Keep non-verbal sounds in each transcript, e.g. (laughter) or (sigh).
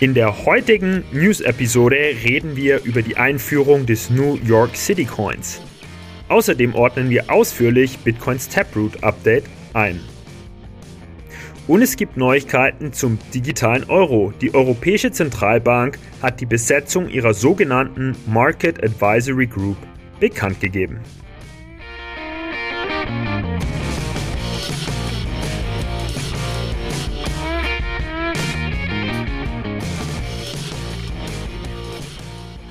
In der heutigen News-Episode reden wir über die Einführung des New York City Coins. Außerdem ordnen wir ausführlich Bitcoins Taproot Update ein. Und es gibt Neuigkeiten zum digitalen Euro. Die Europäische Zentralbank hat die Besetzung ihrer sogenannten Market Advisory Group bekannt gegeben.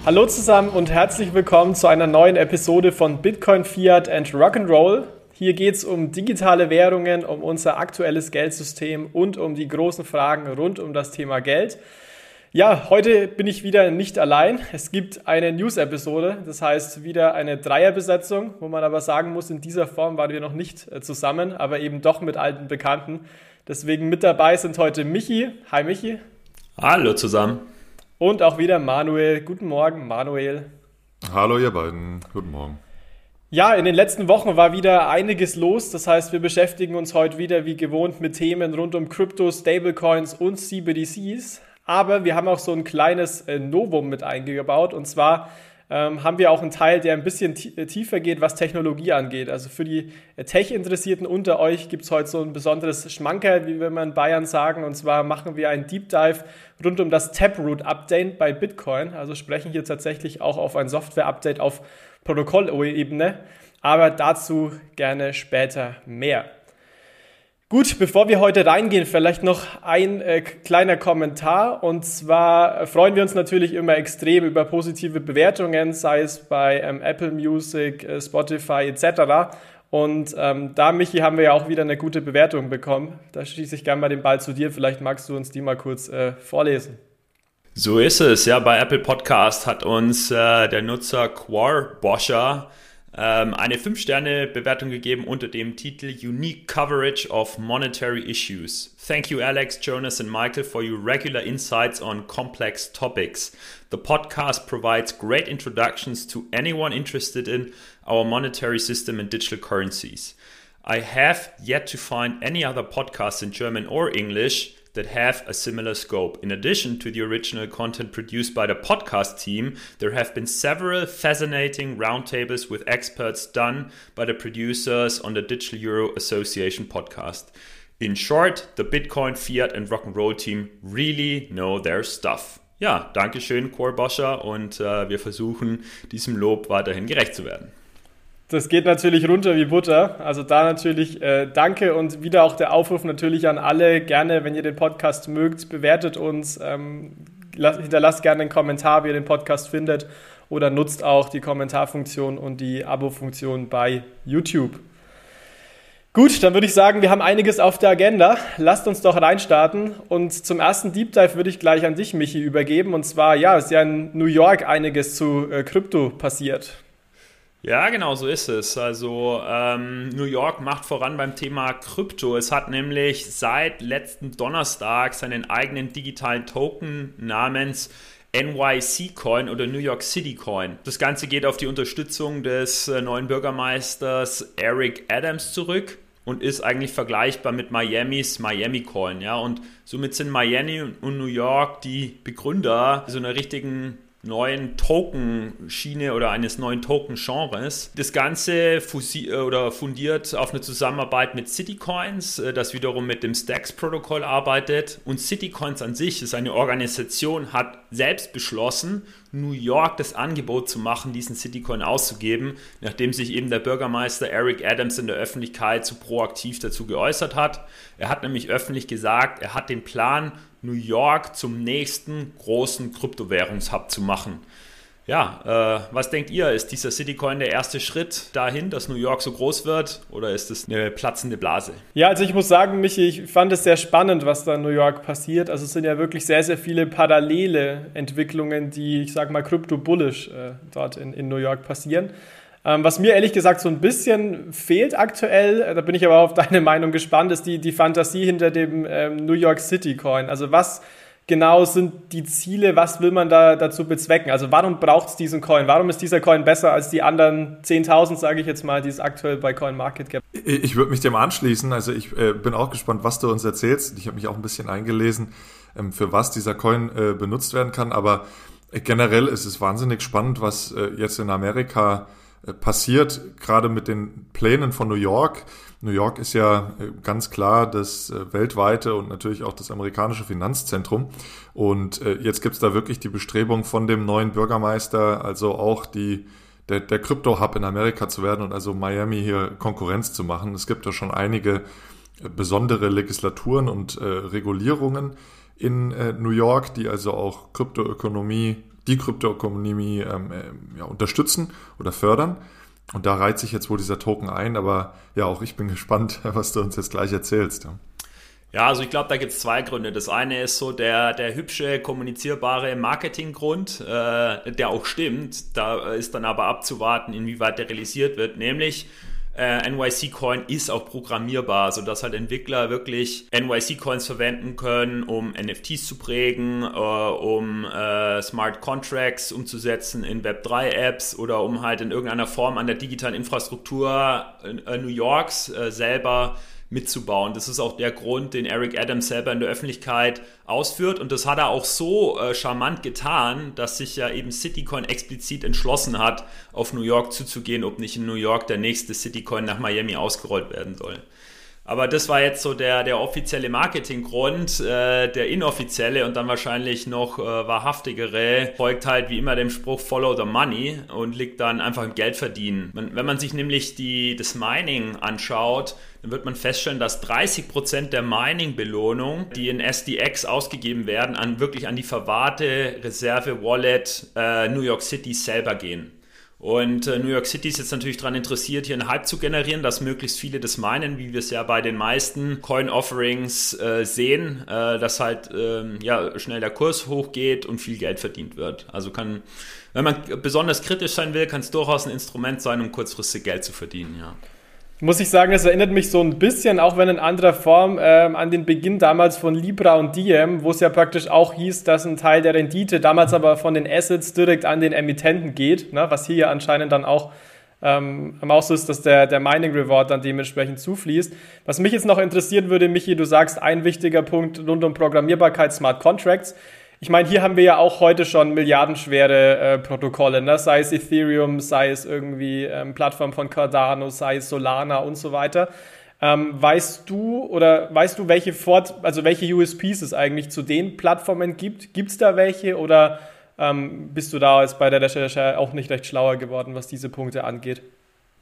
Hallo zusammen und herzlich willkommen zu einer neuen Episode von Bitcoin, Fiat and Rock'n'Roll. Hier geht es um digitale Währungen, um unser aktuelles Geldsystem und um die großen Fragen rund um das Thema Geld. Ja, heute bin ich wieder nicht allein. Es gibt eine News-Episode, das heißt wieder eine Dreierbesetzung, wo man aber sagen muss, in dieser Form waren wir noch nicht äh, zusammen, aber eben doch mit alten Bekannten. Deswegen mit dabei sind heute Michi. Hi Michi. Hallo zusammen. Und auch wieder Manuel. Guten Morgen, Manuel. Hallo, ihr beiden. Guten Morgen. Ja, in den letzten Wochen war wieder einiges los. Das heißt, wir beschäftigen uns heute wieder wie gewohnt mit Themen rund um Crypto, Stablecoins und CBDCs. Aber wir haben auch so ein kleines äh, Novum mit eingebaut. Und zwar ähm, haben wir auch einen Teil, der ein bisschen äh, tiefer geht, was Technologie angeht. Also für die äh, Tech-Interessierten unter euch gibt es heute so ein besonderes Schmankerl, wie wir in Bayern sagen. Und zwar machen wir einen Deep Dive rund um das Taproot-Update bei Bitcoin. Also sprechen hier tatsächlich auch auf ein Software-Update auf Protokollebene. Aber dazu gerne später mehr. Gut, bevor wir heute reingehen, vielleicht noch ein äh, kleiner Kommentar. Und zwar freuen wir uns natürlich immer extrem über positive Bewertungen, sei es bei ähm, Apple Music, äh, Spotify etc. Und ähm, da, Michi, haben wir ja auch wieder eine gute Bewertung bekommen. Da schließe ich gerne mal den Ball zu dir. Vielleicht magst du uns die mal kurz äh, vorlesen. So ist es. Ja, bei Apple Podcast hat uns äh, der Nutzer Quarboscher ähm, eine 5-Sterne-Bewertung gegeben unter dem Titel Unique Coverage of Monetary Issues. Thank you, Alex, Jonas, and Michael, for your regular insights on complex topics. The podcast provides great introductions to anyone interested in our monetary system and digital currencies. I have yet to find any other podcast in German or English that have a similar scope. In addition to the original content produced by the podcast team, there have been several fascinating roundtables with experts done by the producers on the Digital Euro Association podcast. In short, the Bitcoin, Fiat and Rock'n'Roll team really know their stuff. Ja, danke schön, Core Boscher, und äh, wir versuchen, diesem Lob weiterhin gerecht zu werden. Das geht natürlich runter wie Butter. Also da natürlich äh, danke und wieder auch der Aufruf natürlich an alle. Gerne, wenn ihr den Podcast mögt, bewertet uns, ähm, hinterlasst gerne einen Kommentar, wie ihr den Podcast findet oder nutzt auch die Kommentarfunktion und die Abo-Funktion bei YouTube. Gut, dann würde ich sagen, wir haben einiges auf der Agenda. Lasst uns doch reinstarten. Und zum ersten Deep Dive würde ich gleich an dich, Michi, übergeben. Und zwar, ja, ist ja in New York einiges zu äh, Krypto passiert. Ja, genau so ist es. Also ähm, New York macht voran beim Thema Krypto. Es hat nämlich seit letzten Donnerstag seinen eigenen digitalen Token namens NYC Coin oder New York City Coin. Das Ganze geht auf die Unterstützung des äh, neuen Bürgermeisters Eric Adams zurück und ist eigentlich vergleichbar mit Miamis Miami Coin. Ja? Und somit sind Miami und New York die Begründer so einer richtigen neuen Token-Schiene oder eines neuen Token-Genres. Das Ganze fusi oder fundiert auf eine Zusammenarbeit mit Citycoins, äh, das wiederum mit dem Stacks-Protokoll arbeitet. Und Citycoins an sich ist eine Organisation, hat selbst beschlossen, New York das Angebot zu machen, diesen Citycoin auszugeben, nachdem sich eben der Bürgermeister Eric Adams in der Öffentlichkeit so proaktiv dazu geäußert hat. Er hat nämlich öffentlich gesagt, er hat den Plan, New York zum nächsten großen Kryptowährungshub zu machen. Ja, äh, was denkt ihr? Ist dieser Citycoin der erste Schritt dahin, dass New York so groß wird oder ist es eine platzende Blase? Ja, also ich muss sagen, Michi, ich fand es sehr spannend, was da in New York passiert. Also es sind ja wirklich sehr, sehr viele parallele Entwicklungen, die, ich sag mal, krypto-bullish äh, dort in, in New York passieren. Ähm, was mir ehrlich gesagt so ein bisschen fehlt aktuell, äh, da bin ich aber auf (laughs) deine Meinung gespannt, ist die, die Fantasie hinter dem ähm, New York City Coin. Also was genau sind die Ziele, was will man da dazu bezwecken? Also warum braucht es diesen Coin? Warum ist dieser Coin besser als die anderen 10.000, sage ich jetzt mal, die es aktuell bei CoinMarketCap? Ich, ich würde mich dem anschließen. Also ich äh, bin auch gespannt, was du uns erzählst. Ich habe mich auch ein bisschen eingelesen. ähm, für was dieser Coin äh, benutzt werden kann. Aber äh, generell ist es wahnsinnig spannend, was äh, jetzt in Amerika äh, passiert, gerade mit den Plänen von New York. New York ist ja äh, ganz klar das äh, weltweite und natürlich auch das amerikanische Finanzzentrum. Und jetzt gibt es da wirklich die Bestrebung von dem neuen Bürgermeister, also auch die der, der Crypto-Hub in Amerika zu werden und also Miami hier Konkurrenz zu machen. Es gibt da schon einige besondere Legislaturen und äh, Regulierungen in äh, New York, die also auch Kryptoökonomie, die Kryptoökonomie ähm, äh, ja, unterstützen oder fördern. Und da reiht sich jetzt wohl dieser Token ein, aber ja, auch ich bin (laughs) gespannt, was du uns jetzt gleich erzählst. Ja. Also ich glaube, da gibt es zwei Gründe. Das eine ist so der, der hübsche, kommunizierbare Marketinggrund, äh, der auch stimmt. Da ist dann aber abzuwarten, inwieweit der realisiert wird. Nämlich, äh, NYC Coin ist auch programmierbar, sodass halt Entwickler wirklich NYC Coins verwenden können, um NFTs zu prägen, äh, um äh, Smart Contracts umzusetzen in Web3 Apps oder um halt in irgendeiner Form an der digitalen Infrastruktur äh, New Yorks äh, selber mitzubauen. Das ist auch der Grund, den Eric Adams selber in der Öffentlichkeit ausführt. Und das hat er auch so äh, charmant getan, dass sich ja eben Citycoin explizit entschlossen hat, auf New York zuzugehen, ob nicht in New York der nächste Citycoin nach Miami ausgerollt werden soll. Aber das war jetzt so der, der offizielle Marketinggrund. Äh, der inoffizielle und dann wahrscheinlich noch äh, wahrhaftigere folgt halt wie immer dem Spruch Follow the Money und liegt dann einfach im Geldverdienen. Man, wenn man sich nämlich die, das Mining anschaut, dann wird man feststellen, dass 30% der Mining-Belohnung, die in SDX ausgegeben werden, an wirklich an die verwahrte Reserve-Wallet äh, New York City selber gehen. Und äh, New York City ist jetzt natürlich daran interessiert, hier einen Hype zu generieren, dass möglichst viele das meinen, wie wir es ja bei den meisten Coin-Offerings äh, sehen, äh, dass halt ähm, ja, schnell der Kurs hochgeht und viel Geld verdient wird. Also kann, wenn man besonders kritisch sein will, kann es durchaus ein Instrument sein, um kurzfristig Geld zu verdienen, ja muss ich sagen, es erinnert mich so ein bisschen, auch wenn in anderer Form, ähm, an den Beginn damals von Libra und Diem, wo es ja praktisch auch hieß, dass ein Teil der Rendite damals aber von den Assets direkt an den Emittenten geht, ne, was hier ja anscheinend dann auch ähm, auch so ist, dass der, der Mining Reward dann dementsprechend zufließt. Was mich jetzt noch interessieren würde, Michi, du sagst, ein wichtiger Punkt rund um Programmierbarkeit Smart Contracts. Ich meine, hier haben wir ja auch heute schon milliardenschwere äh, Protokolle, ne? sei es Ethereum, sei es irgendwie ähm, Plattform von Cardano, sei es Solana und so weiter. Ähm, weißt du oder weißt du, welche Fort also welche USPs es eigentlich zu den Plattformen gibt? Gibt es da welche oder ähm, bist du da jetzt bei der Recherche auch nicht recht schlauer geworden, was diese Punkte angeht?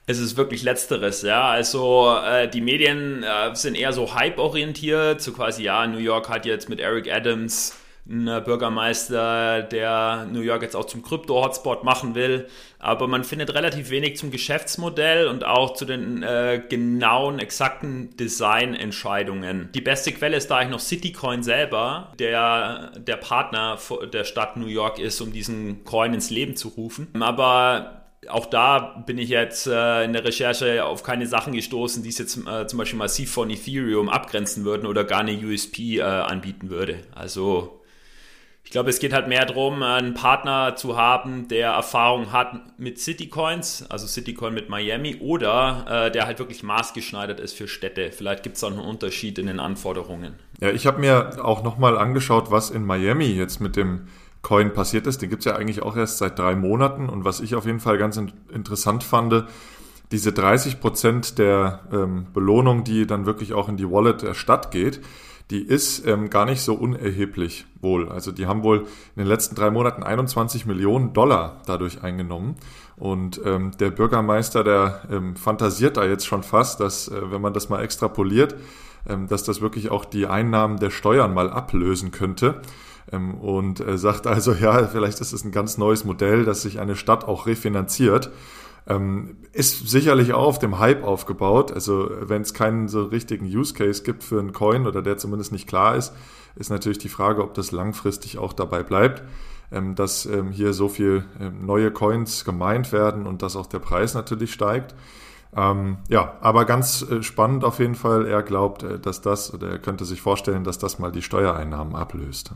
Es ist wirklich letzteres, ja. Also äh, die Medien äh, sind eher so hype-orientiert, so quasi, ja, New York hat jetzt mit Eric Adams ein Bürgermeister, der New York jetzt auch zum Krypto-Hotspot machen will. Aber man findet relativ wenig zum Geschäftsmodell und auch zu den äh, genauen, exakten Designentscheidungen. Die beste Quelle ist da eigentlich noch Citycoin selber, der der Partner der Stadt New York ist, um diesen Coin ins Leben zu rufen. Aber auch da bin ich jetzt äh, in der Recherche auf keine Sachen gestoßen, die es jetzt äh, zum Beispiel massiv von Ethereum abgrenzen würden oder gar eine USP äh, anbieten würde. Also ich glaube, es geht halt mehr darum, einen Partner zu haben, der Erfahrung hat mit Citycoins, also Citycoin mit Miami, oder äh, der halt wirklich maßgeschneidert ist für Städte. Vielleicht gibt es auch einen Unterschied in den Anforderungen. Ja, ich habe mir auch nochmal angeschaut, was in Miami jetzt mit dem Coin passiert ist. Den gibt es ja eigentlich auch erst seit drei Monaten. Und was ich auf jeden Fall ganz in interessant fand, diese 30 Prozent der ähm, Belohnung, die dann wirklich auch in die Wallet der Stadt geht, die ist ähm, gar nicht so unerheblich wohl. Also die haben wohl in den letzten drei Monaten 21 Millionen Dollar dadurch eingenommen. Und ähm, der Bürgermeister, der ähm, fantasiert da jetzt schon fast, dass, äh, wenn man das mal extrapoliert, ähm, dass das wirklich auch die Einnahmen der Steuern mal ablösen könnte. Ähm, und äh, sagt also, ja, vielleicht ist es ein ganz neues Modell, dass sich eine Stadt auch refinanziert. Ähm, ist sicherlich auch auf dem Hype aufgebaut. Also wenn es keinen so richtigen Use Case gibt für einen Coin oder der zumindest nicht klar ist, ist natürlich die Frage, ob das langfristig auch dabei bleibt, ähm, dass ähm, hier so viel ähm, neue Coins gemeint werden und dass auch der Preis natürlich steigt. Ähm, ja, aber ganz äh, spannend auf jeden Fall. Er glaubt, äh, dass das, oder er könnte sich vorstellen, dass das mal die Steuereinnahmen ablöst.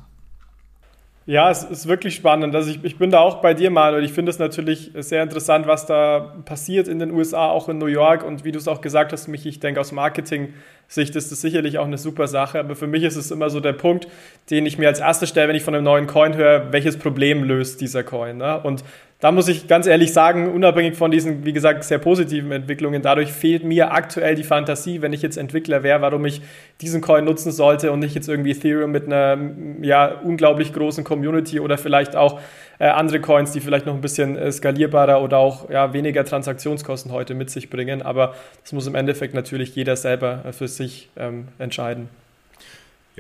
Ja, es ist wirklich spannend. Also ich, ich bin da auch bei dir, Manuel. Ich finde es natürlich sehr interessant, was da passiert in den USA, auch in New York. Und wie du es auch gesagt hast, mich, ich denke, aus Marketing-Sicht ist das sicherlich auch eine super Sache. Aber für mich ist es immer so der Punkt, den ich mir als erstes stelle, wenn ich von einem neuen Coin höre, welches Problem löst dieser Coin. Ne? Und da muss ich ganz ehrlich sagen, unabhängig von diesen, wie gesagt, sehr positiven Entwicklungen, dadurch fehlt mir aktuell die Fantasie, wenn ich jetzt Entwickler wäre, warum ich diesen Coin nutzen sollte und nicht jetzt irgendwie Ethereum mit einer ja, unglaublich großen Community oder vielleicht auch äh, andere Coins, die vielleicht noch ein bisschen äh, skalierbarer oder auch ja, weniger Transaktionskosten heute mit sich bringen. Aber das muss im Endeffekt natürlich jeder selber äh, für sich ähm, entscheiden.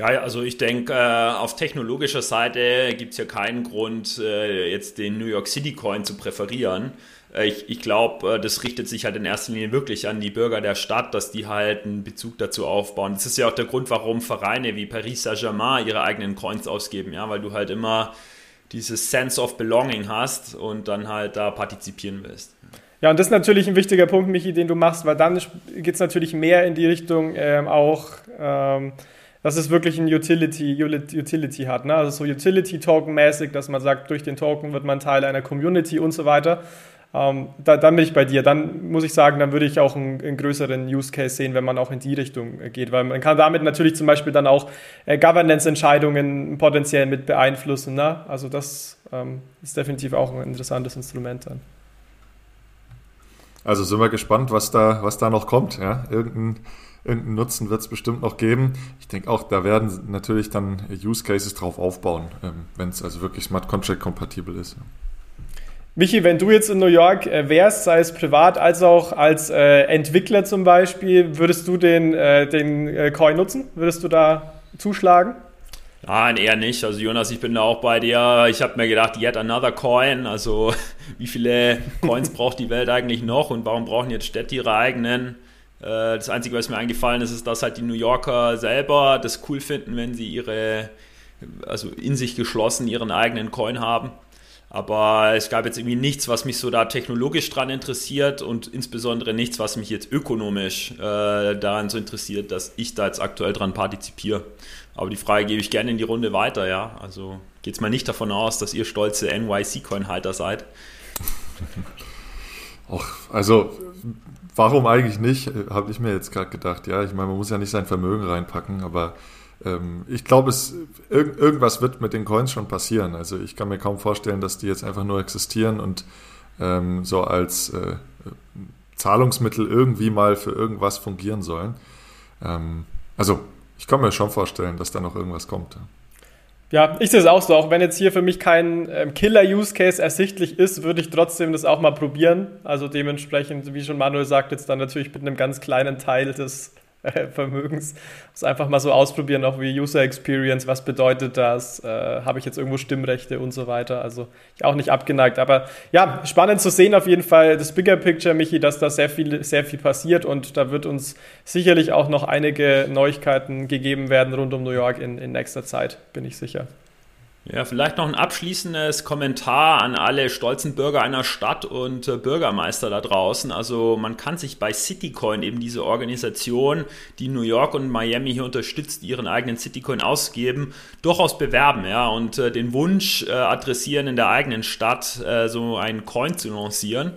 Ja, also ich denke, äh, auf technologischer Seite gibt es ja keinen Grund, äh, jetzt den New York City Coin zu präferieren. Äh, ich, ich glaube, das richtet sich halt in erster Linie wirklich an die Bürger der Stadt, dass die halt einen Bezug dazu aufbauen. Das ist ja auch der Grund, warum Vereine wie Paris Saint-Germain ihre eigenen Coins ausgeben, ja, weil du halt immer dieses Sense of Belonging hast und dann halt da partizipieren willst. Ja, und das ist natürlich ein wichtiger Punkt, Michi, den du machst, weil dann geht es natürlich mehr in die Richtung ähm, auch. Ähm, dass es wirklich ein Utility, Utility hat. Ne? Also so Utility-Token-mäßig, dass man sagt, durch den Token wird man Teil einer Community und so weiter. Ähm, da, dann bin ich bei dir. Dann muss ich sagen, dann würde ich auch einen, einen, größeren Use Case sehen, wenn man auch in die Richtung äh, geht, weil man kann damit natürlich zum Beispiel dann auch äh, Governance-Entscheidungen potenziell mit beeinflussen. Ne? Also das ähm, ist definitiv auch ein interessantes Instrument dann. Also sind wir gespannt, was da, was da noch kommt. Ja? Irgendein irgendeinen Nutzen wird es bestimmt noch geben. Ich denke auch, da werden natürlich dann Use Cases drauf aufbauen, ähm, wenn es also wirklich Smart Contract kompatibel ist. Michi, wenn du jetzt in New York äh, wärst, sei es privat als auch als äh, Entwickler zum Beispiel, würdest du den, äh, den äh, Coin nutzen? Würdest du da zuschlagen? Nein, eher nicht. Also Jonas, ich bin da auch bei dir. Ich habe mir gedacht, yet another coin. Also (laughs) wie viele Coins braucht die Welt eigentlich noch und warum brauchen jetzt Städte ihre eigenen? Äh, das Einzige, was mir eingefallen ist, ist, dass halt die New Yorker selber das cool finden, wenn sie ihre, also in sich geschlossen ihren eigenen Coin haben. Aber es gab jetzt irgendwie nichts, was mich so da technologisch dran interessiert und insbesondere nichts, was mich jetzt ökonomisch äh, daran so interessiert, dass ich da jetzt aktuell dran partizipiere. Aber die Frage gebe ich gerne in die Runde weiter, ja. Also geht es mal nicht davon aus, dass ihr stolze NYC-Coin-Halter seid. Och, also warum eigentlich nicht, äh, habe ich mir jetzt gerade gedacht. Ja, ich meine, man muss ja nicht sein Vermögen reinpacken, aber ähm, ich glaube, irg irgendwas wird mit den Coins schon passieren. Also ich kann mir kaum vorstellen, dass die jetzt einfach nur existieren und ähm, so als äh, Zahlungsmittel irgendwie mal für irgendwas fungieren sollen. Ähm, also ich kann mir schon vorstellen, dass da noch irgendwas kommt. Ja. Ja, ich sehe es auch so. Auch wenn jetzt hier für mich kein ähm, Killer-Use-Case ersichtlich ist, würde ich trotzdem das auch mal probieren. Also dementsprechend, wie schon Manuel sagt, jetzt dann natürlich mit einem ganz kleinen Teil des (laughs) Vermögens. Das einfach mal so ausprobieren, auch wie User Experience, was bedeutet das, äh, habe ich jetzt irgendwo Stimmrechte und so weiter. Also ich auch nicht abgeneigt. Aber ja, spannend zu sehen auf jeden Fall das Bigger Picture, Michi, dass da sehr viel, sehr viel passiert und da wird uns sicherlich auch noch einige Neuigkeiten gegeben werden rund um New York in, in nächster Zeit, bin ich sicher. Ja, vielleicht noch ein abschließendes Kommentar an alle stolzen Bürger einer Stadt und äh, Bürgermeister da draußen. Also man kann sich bei Citycoin, eben diese Organisation, die New York und Miami hier unterstützt, ihren eigenen Citycoin ausgeben, durchaus bewerben ja, und äh, den Wunsch äh, adressieren, in der eigenen Stadt äh, so einen Coin zu lancieren.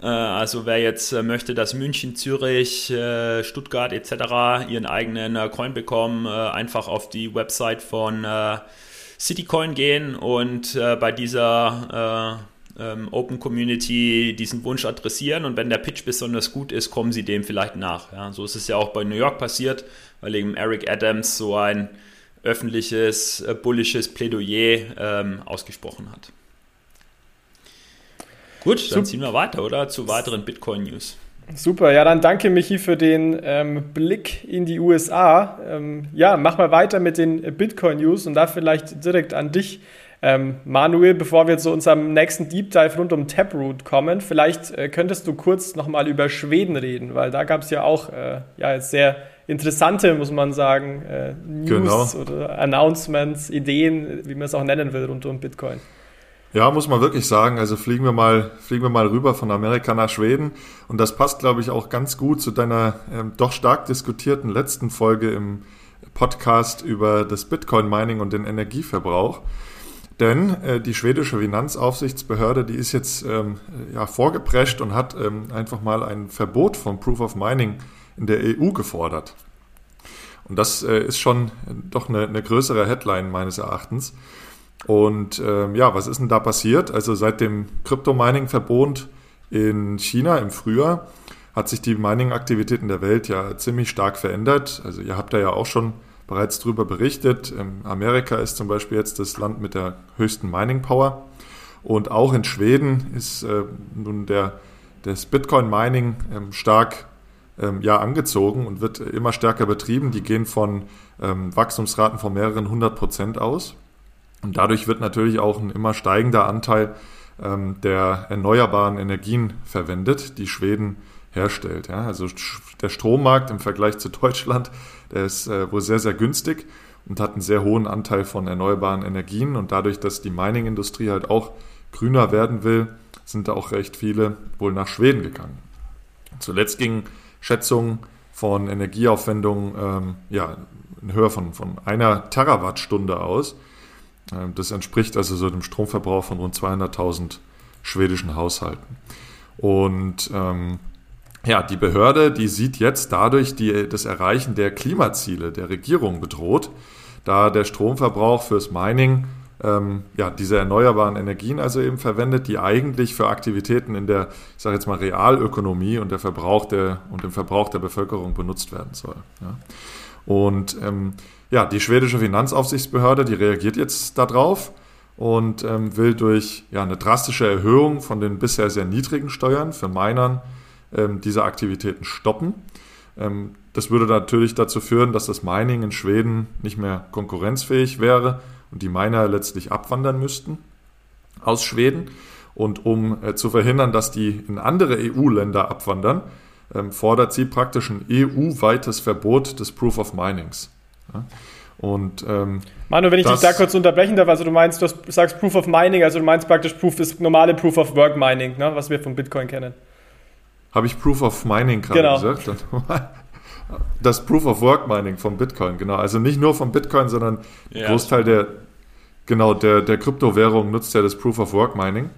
Äh, also wer jetzt äh, möchte, dass München, Zürich, Stuttgart etc. ihren eigenen Coin bekommen, einfach auf die Website von Citycoin gehen und äh, bei dieser äh, ähm, Open Community diesen Wunsch adressieren und wenn der Pitch besonders gut ist, kommen sie dem vielleicht nach. Ja, so ist es ja auch bei New York passiert, weil eben Eric Adams so ein öffentliches, äh, bullisches Plädoyer ähm, ausgesprochen hat. Gut, dann ziehen wir weiter, oder? Zu weiteren Bitcoin-News. Super, ja, dann danke Michi für den ähm, Blick in die USA. Ähm, ja, mach mal weiter mit den Bitcoin-News und da vielleicht direkt an dich, ähm, Manuel, bevor wir zu unserem nächsten Deep Dive rund um Taproot kommen. Vielleicht äh, könntest du kurz nochmal über Schweden reden, weil da gab es ja auch äh, ja, jetzt sehr interessante, muss man sagen, äh, News genau. oder Announcements, Ideen, wie man es auch nennen will, rund um Bitcoin. Ja, muss man wirklich sagen. Also fliegen wir mal, fliegen wir mal rüber von Amerika nach Schweden. Und das passt, glaube ich, auch ganz gut zu deiner ähm, doch stark diskutierten letzten Folge im Podcast über das Bitcoin-Mining und den Energieverbrauch. Denn äh, die schwedische Finanzaufsichtsbehörde, die ist jetzt ähm, ja, vorgeprescht und hat ähm, einfach mal ein Verbot von Proof of Mining in der EU gefordert. Und das äh, ist schon doch eine, eine, größere Headline meines Erachtens. Und ähm, ja, was ist denn da passiert? Also seit dem Crypto-Mining-Verbot in China im Frühjahr hat sich die Mining-Aktivitäten der Welt ja ziemlich stark verändert. Also ihr habt da ja auch schon bereits darüber berichtet. Ähm, Amerika ist zum Beispiel jetzt das Land mit der höchsten Mining Power. Und auch in Schweden ist äh, nun der, das Bitcoin-Mining ähm, stark ähm, ja, angezogen und wird immer stärker betrieben. Die gehen von ähm, Wachstumsraten von mehreren hundert Prozent aus. Und dadurch wird natürlich auch ein immer steigender Anteil ähm, der erneuerbaren Energien verwendet, die Schweden herstellt. Ja? Also der Strommarkt im Vergleich zu Deutschland, der ist äh, wohl sehr, sehr günstig und hat einen sehr hohen Anteil von erneuerbaren Energien. Und dadurch, dass die Mining-Industrie halt auch grüner werden will, sind da auch recht viele wohl nach Schweden gegangen. Zuletzt gingen Schätzungen von Energieaufwendungen ähm, ja, in Höhe von, von einer Terawattstunde aus. Ähm, das entspricht also so dem Stromverbrauch von rund 200.000 schwedischen Haushalten. Und ähm, ja, die Behörde, die sieht jetzt dadurch die, das Erreichen der Klimaziele der Regierung bedroht, da der Stromverbrauch fürs Mining ähm, ja, diese erneuerbaren Energien also eben verwendet, die eigentlich für Aktivitäten in der, ich sage jetzt mal, Realökonomie und der Verbrauch der und dem Verbrauch der Bevölkerung benutzt werden soll. Ja. Und ähm, ja, die schwedische Finanzaufsichtsbehörde, die reagiert jetzt darauf und ähm, will durch ja, eine drastische Erhöhung von den bisher sehr niedrigen Steuern für Minern ähm, diese Aktivitäten stoppen. Ähm, das würde natürlich dazu führen, dass das Mining in Schweden nicht mehr konkurrenzfähig wäre und die Miner letztlich abwandern müssten aus Schweden. Und um äh, zu verhindern, dass die in andere EU-Länder abwandern, ähm, fordert sie praktisch ein EU-weites Verbot des Proof of Minings. Ja? Und, ähm, Manu, wenn ich dich da kurz unterbrechen darf, also du meinst, du sagst Proof of Mining, also du meinst praktisch Proof, das normale Proof of Work Mining, ne, was wir von Bitcoin kennen. Habe ich Proof of Mining gerade genau. gesagt? (laughs) Das Proof of Work Mining von Bitcoin, genau. Also nicht nur von Bitcoin, sondern ja. Großteil der, genau, der, der Kryptowährung nutzt ja das Proof of Work Mining.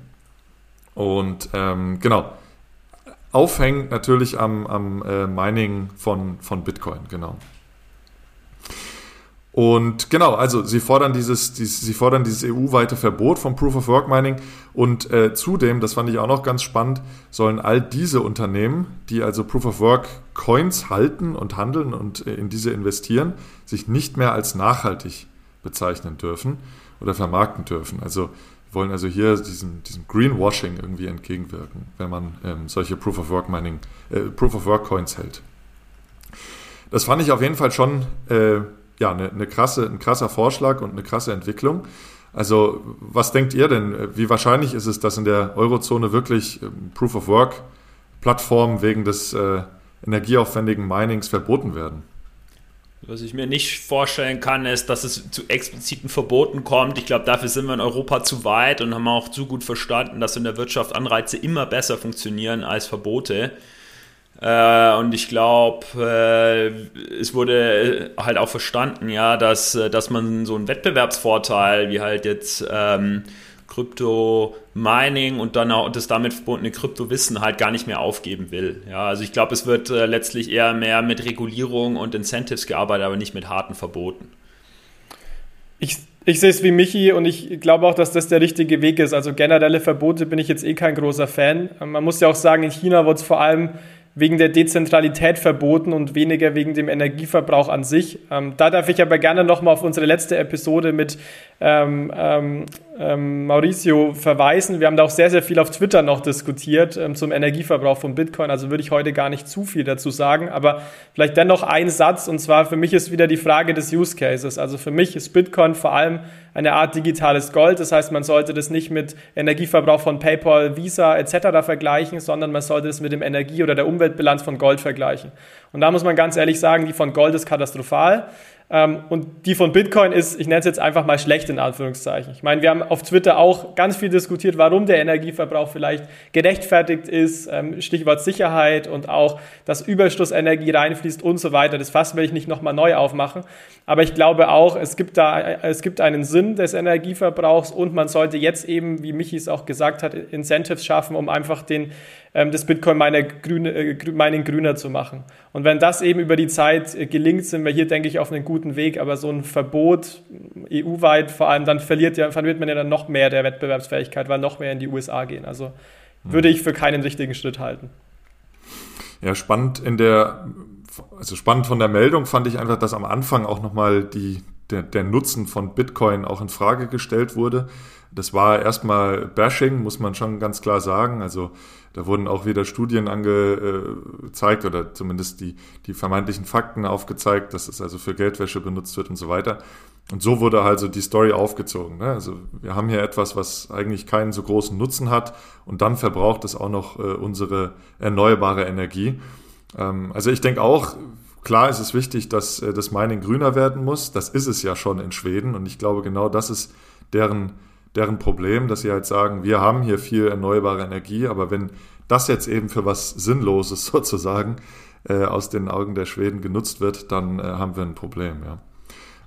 Und ähm, genau, aufhängt natürlich am, am äh, Mining von, von Bitcoin, genau. Und genau, also sie fordern dieses, dieses sie fordern dieses EU-weite Verbot von Proof of Work Mining und äh, zudem, das fand ich auch noch ganz spannend, sollen all diese Unternehmen, die also Proof of Work Coins halten und handeln und äh, in diese investieren, sich nicht mehr als nachhaltig bezeichnen dürfen oder vermarkten dürfen. Also wollen also hier diesem, diesem Greenwashing irgendwie entgegenwirken, wenn man ähm, solche Proof of Work Mining, äh, Proof of Work Coins hält. Das fand ich auf jeden Fall schon äh, ja, eine, eine krasse, ein krasser Vorschlag und eine krasse Entwicklung. Also, was denkt ihr denn? Wie wahrscheinlich ist es, dass in der Eurozone wirklich ähm, Proof of Work Plattformen wegen des äh, energieaufwendigen Minings verboten werden? Was ich mir nicht vorstellen kann, ist, dass es zu expliziten Verboten kommt. Ich glaube, dafür sind wir in Europa zu weit und haben auch zu gut verstanden, dass in der Wirtschaft Anreize immer besser funktionieren als Verbote. Äh, und ich glaube, äh, es wurde halt auch verstanden, ja, dass, äh, dass man so einen Wettbewerbsvorteil wie halt jetzt ähm, Krypto-Mining und dann auch das damit verbundene Kryptowissen halt gar nicht mehr aufgeben will. Ja, also ich glaube, es wird äh, letztlich eher mehr mit Regulierung und Incentives gearbeitet, aber nicht mit harten Verboten. Ich, ich sehe es wie Michi und ich glaube auch, dass das der richtige Weg ist. Also generelle Verbote bin ich jetzt eh kein großer Fan. Man muss ja auch sagen, in China wird es vor allem wegen der Dezentralität verboten und weniger wegen dem Energieverbrauch an sich. Ähm, da darf ich aber gerne nochmal auf unsere letzte Episode mit ähm, ähm, ähm, Mauricio verweisen. Wir haben da auch sehr, sehr viel auf Twitter noch diskutiert ähm, zum Energieverbrauch von Bitcoin. Also würde ich heute gar nicht zu viel dazu sagen, aber vielleicht dennoch ein Satz und zwar für mich ist wieder die Frage des Use Cases. Also für mich ist Bitcoin vor allem eine Art digitales Gold. Das heißt, man sollte das nicht mit Energieverbrauch von PayPal, Visa etc. vergleichen, sondern man sollte es mit dem Energie- oder der Umweltbilanz von Gold vergleichen. Und da muss man ganz ehrlich sagen, die von Gold ist katastrophal. Ähm, und die von Bitcoin ist, ich nenne es jetzt einfach mal schlecht in Anführungszeichen. Ich meine, wir haben auf Twitter auch ganz viel diskutiert, warum der Energieverbrauch vielleicht gerechtfertigt ist, ähm, Stichwort Sicherheit und auch, dass Überschussenergie reinfließt und so weiter. Das Fass will ich nicht nochmal neu aufmachen. Aber ich glaube auch, es gibt da, es gibt einen Sinn des Energieverbrauchs und man sollte jetzt eben, wie Michi es auch gesagt hat, Incentives schaffen, um einfach den, ähm, das Bitcoin Mining grüne, äh, Mining grüner zu machen. Und wenn das eben über die Zeit äh, gelingt, sind wir hier, denke ich, auf einem guten Weg. Aber so ein Verbot EU-weit vor allem, dann verliert, ja, verliert man ja dann noch mehr der Wettbewerbsfähigkeit, weil noch mehr in die USA gehen. Also würde ich für keinen richtigen Schritt halten. Ja, spannend in der also spannend von der Meldung fand ich einfach, dass am Anfang auch nochmal die, der, der Nutzen von Bitcoin auch in Frage gestellt wurde. Das war erstmal Bashing, muss man schon ganz klar sagen. Also da wurden auch wieder Studien angezeigt oder zumindest die, die vermeintlichen Fakten aufgezeigt, dass es also für Geldwäsche benutzt wird und so weiter. Und so wurde also die Story aufgezogen. Ne? Also wir haben hier etwas, was eigentlich keinen so großen Nutzen hat und dann verbraucht es auch noch äh, unsere erneuerbare Energie. Ähm, also ich denke auch, klar ist es wichtig, dass äh, das Mining grüner werden muss. Das ist es ja schon in Schweden und ich glaube genau das ist deren, deren Problem, dass sie halt sagen, wir haben hier viel erneuerbare Energie, aber wenn das jetzt eben für was Sinnloses (laughs) sozusagen äh, aus den Augen der Schweden genutzt wird, dann äh, haben wir ein Problem, ja.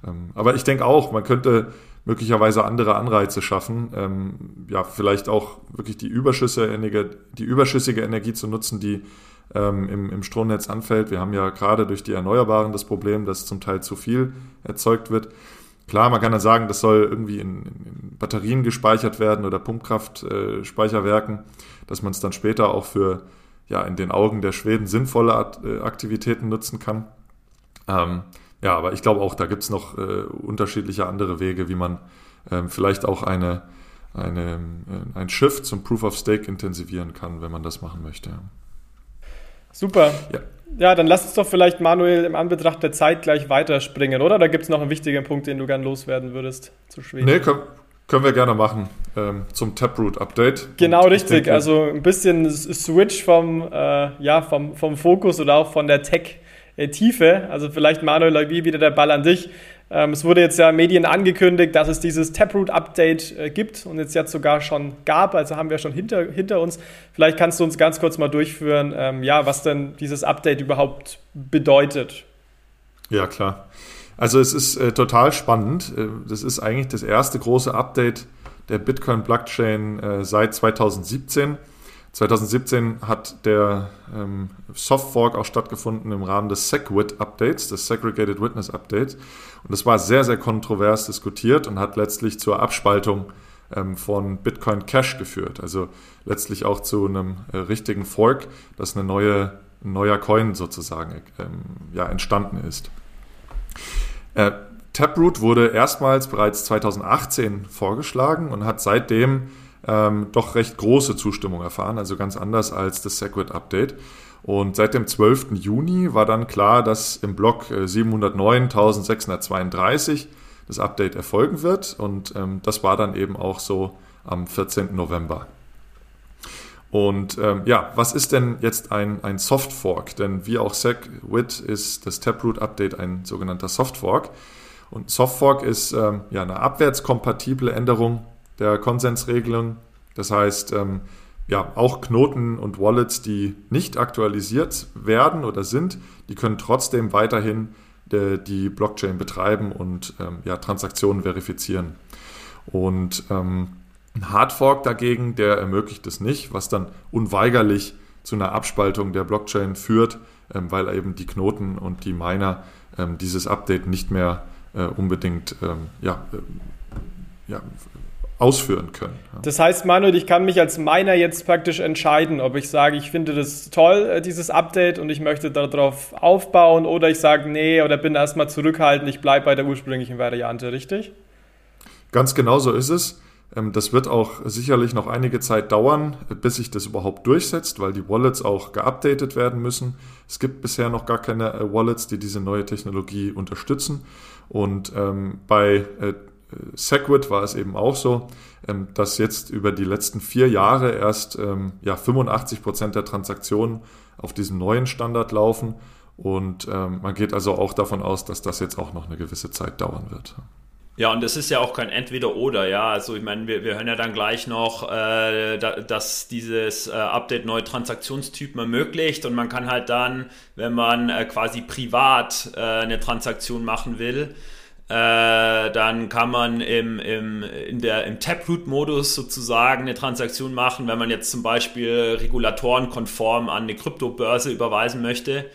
Ähm, aber ich denke auch, man könnte möglicherweise andere Anreize schaffen, ähm, ja, vielleicht auch wirklich die Überschüsse, die überschüssige Energie zu nutzen, die ähm, im, im Stromnetz anfällt. Wir haben ja gerade durch die Erneuerbaren das Problem, dass zum Teil zu viel erzeugt wird. Klar, man kann dann sagen, das soll irgendwie in, in Batterien gespeichert werden oder Pumpkraftspeicherwerken, äh, dass man es dann später auch für ja in den Augen der Schweden sinnvolle äh, Aktivitäten nutzen kann. Ähm, ja, aber ich glaube auch, da gibt es noch äh, unterschiedliche andere Wege, wie man ähm, vielleicht auch eine, eine, äh, ein Shift zum Proof of Stake intensivieren kann, wenn man das machen möchte. Super. Ja. ja, dann lass uns doch vielleicht, Manuel, im Anbetracht der Zeit gleich weiterspringen, oder? Da gibt es noch einen wichtigen Punkt, den du gern loswerden würdest zu Schweden. Nee, können, können wir gerne machen ähm, zum Taproot-Update. Genau, Und richtig. Denke, also ein bisschen Switch vom, äh, ja, vom, vom Fokus oder auch von der Tech-Tiefe. Also vielleicht, Manuel, wie wieder der Ball an dich. Ähm, es wurde jetzt ja Medien angekündigt, dass es dieses Taproot-Update äh, gibt und jetzt jetzt sogar schon gab, also haben wir schon hinter, hinter uns. Vielleicht kannst du uns ganz kurz mal durchführen, ähm, ja, was denn dieses Update überhaupt bedeutet. Ja, klar. Also es ist äh, total spannend. Äh, das ist eigentlich das erste große Update der Bitcoin-Blockchain äh, seit 2017. 2017 hat der ähm, Softfork auch stattgefunden im Rahmen des SegWit-Updates, des Segregated Witness Updates. Und das war sehr, sehr kontrovers diskutiert und hat letztlich zur Abspaltung ähm, von Bitcoin Cash geführt. Also letztlich auch zu einem äh, richtigen Fork, dass eine neue, ein neuer Coin sozusagen ähm, ja, entstanden ist. Äh, Taproot wurde erstmals bereits 2018 vorgeschlagen und hat seitdem ähm, doch recht große Zustimmung erfahren, also ganz anders als das Segwit Update. Und seit dem 12. Juni war dann klar, dass im Block 709.632 äh, das Update erfolgen wird. Und ähm, das war dann eben auch so am 14. November. Und ähm, ja, was ist denn jetzt ein, ein Soft Fork? Denn wie auch SegWit ist das Taproot-Update ein sogenannter Soft Fork. Und Soft Fork ist ähm, ja eine abwärtskompatible Änderung der Konsensregelung. Das heißt, ähm, ja, auch Knoten und Wallets, die nicht aktualisiert werden oder sind, die können trotzdem weiterhin de, die Blockchain betreiben und ähm, ja, Transaktionen verifizieren. Und ähm, ein Hardfork dagegen, der ermöglicht es nicht, was dann unweigerlich zu einer Abspaltung der Blockchain führt, ähm, weil eben die Knoten und die Miner ähm, dieses Update nicht mehr äh, unbedingt ähm, ja, äh, ja, ausführen können. Das heißt, Manuel, ich kann mich als Miner jetzt praktisch entscheiden, ob ich sage, ich finde das toll, äh, dieses Update und ich möchte darauf aufbauen oder ich sage, nee, oder bin erstmal zurückhaltend, ich bleibe bei der ursprünglichen Variante, richtig? Ganz genau so ist es. Ähm, das wird auch sicherlich noch einige Zeit dauern, bis sich das überhaupt durchsetzt, weil die Wallets auch geupdatet werden müssen. Es gibt bisher noch gar keine äh, Wallets, die diese neue Technologie unterstützen. Und ähm, bei äh, Segwit war es eben auch so, ähm, dass jetzt über die letzten vier Jahre erst ähm, ja, 85 Prozent der Transaktionen auf diesem neuen Standard laufen Und ähm, man geht also auch davon aus, dass das jetzt auch noch eine gewisse Zeit dauern wird. Ja, und das ist ja auch kein Entweder-Oder, ja. Also ich meine, wir, wir hören ja dann gleich noch, äh, da, dass dieses äh, Update neue Transaktionstypen ermöglicht und man kann halt dann, wenn man äh, quasi privat äh, eine Transaktion machen will, äh, dann kann man im, im, in der, im Taproot-Modus sozusagen eine Transaktion machen, wenn man jetzt zum Beispiel regulatorenkonform an eine Kryptobörse überweisen möchte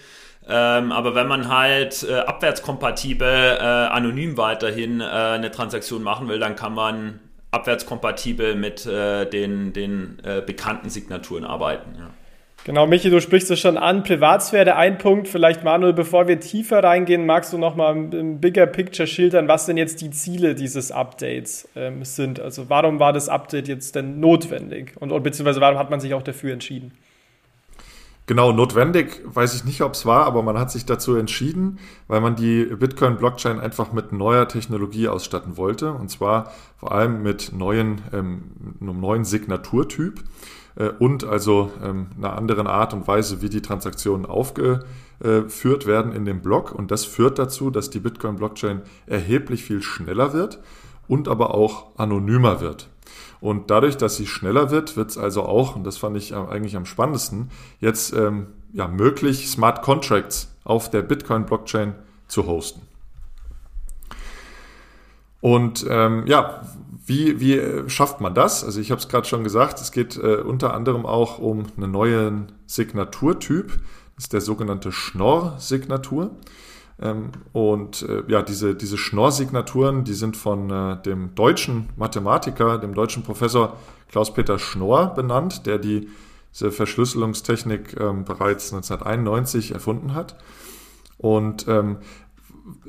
ähm, aber wenn man halt äh, abwärtskompatibel äh, anonym weiterhin äh, eine Transaktion machen will, dann kann man abwärtskompatibel mit äh, den, den äh, bekannten Signaturen arbeiten. Ja. Genau, Michi, du sprichst es schon an. Privatsphäre, ein Punkt. Vielleicht, Manuel, bevor wir tiefer reingehen, magst du nochmal im Bigger Picture schildern, was denn jetzt die Ziele dieses Updates ähm, sind? Also, warum war das Update jetzt denn notwendig? Und, und beziehungsweise, warum hat man sich auch dafür entschieden? Genau, notwendig weiß ich nicht, ob es war, aber man hat sich dazu entschieden, weil man die Bitcoin-Blockchain einfach mit neuer Technologie ausstatten wollte. Und zwar vor allem mit neuen, ähm, einem neuen Signaturtyp und also ähm, einer anderen Art und Weise, wie die Transaktionen aufgeführt werden in dem Block. Und das führt dazu, dass die Bitcoin-Blockchain erheblich viel schneller wird und aber auch anonymer wird. Und dadurch, dass sie schneller wird, wird es also auch, und das fand ich eigentlich am spannendsten, jetzt ähm, ja, möglich, Smart Contracts auf der Bitcoin-Blockchain zu hosten. Und ähm, ja, wie, wie äh, schafft man das? Also ich habe es gerade schon gesagt, es geht äh, unter anderem auch um einen neuen Signaturtyp. Das ist der sogenannte Schnorr-Signatur. Ähm, und äh, ja, diese, diese Schnorr-Signaturen, die sind von äh, dem deutschen Mathematiker, dem deutschen Professor Klaus-Peter Schnorr benannt, der die, diese Verschlüsselungstechnik ähm, bereits 1991 erfunden hat. Und ähm,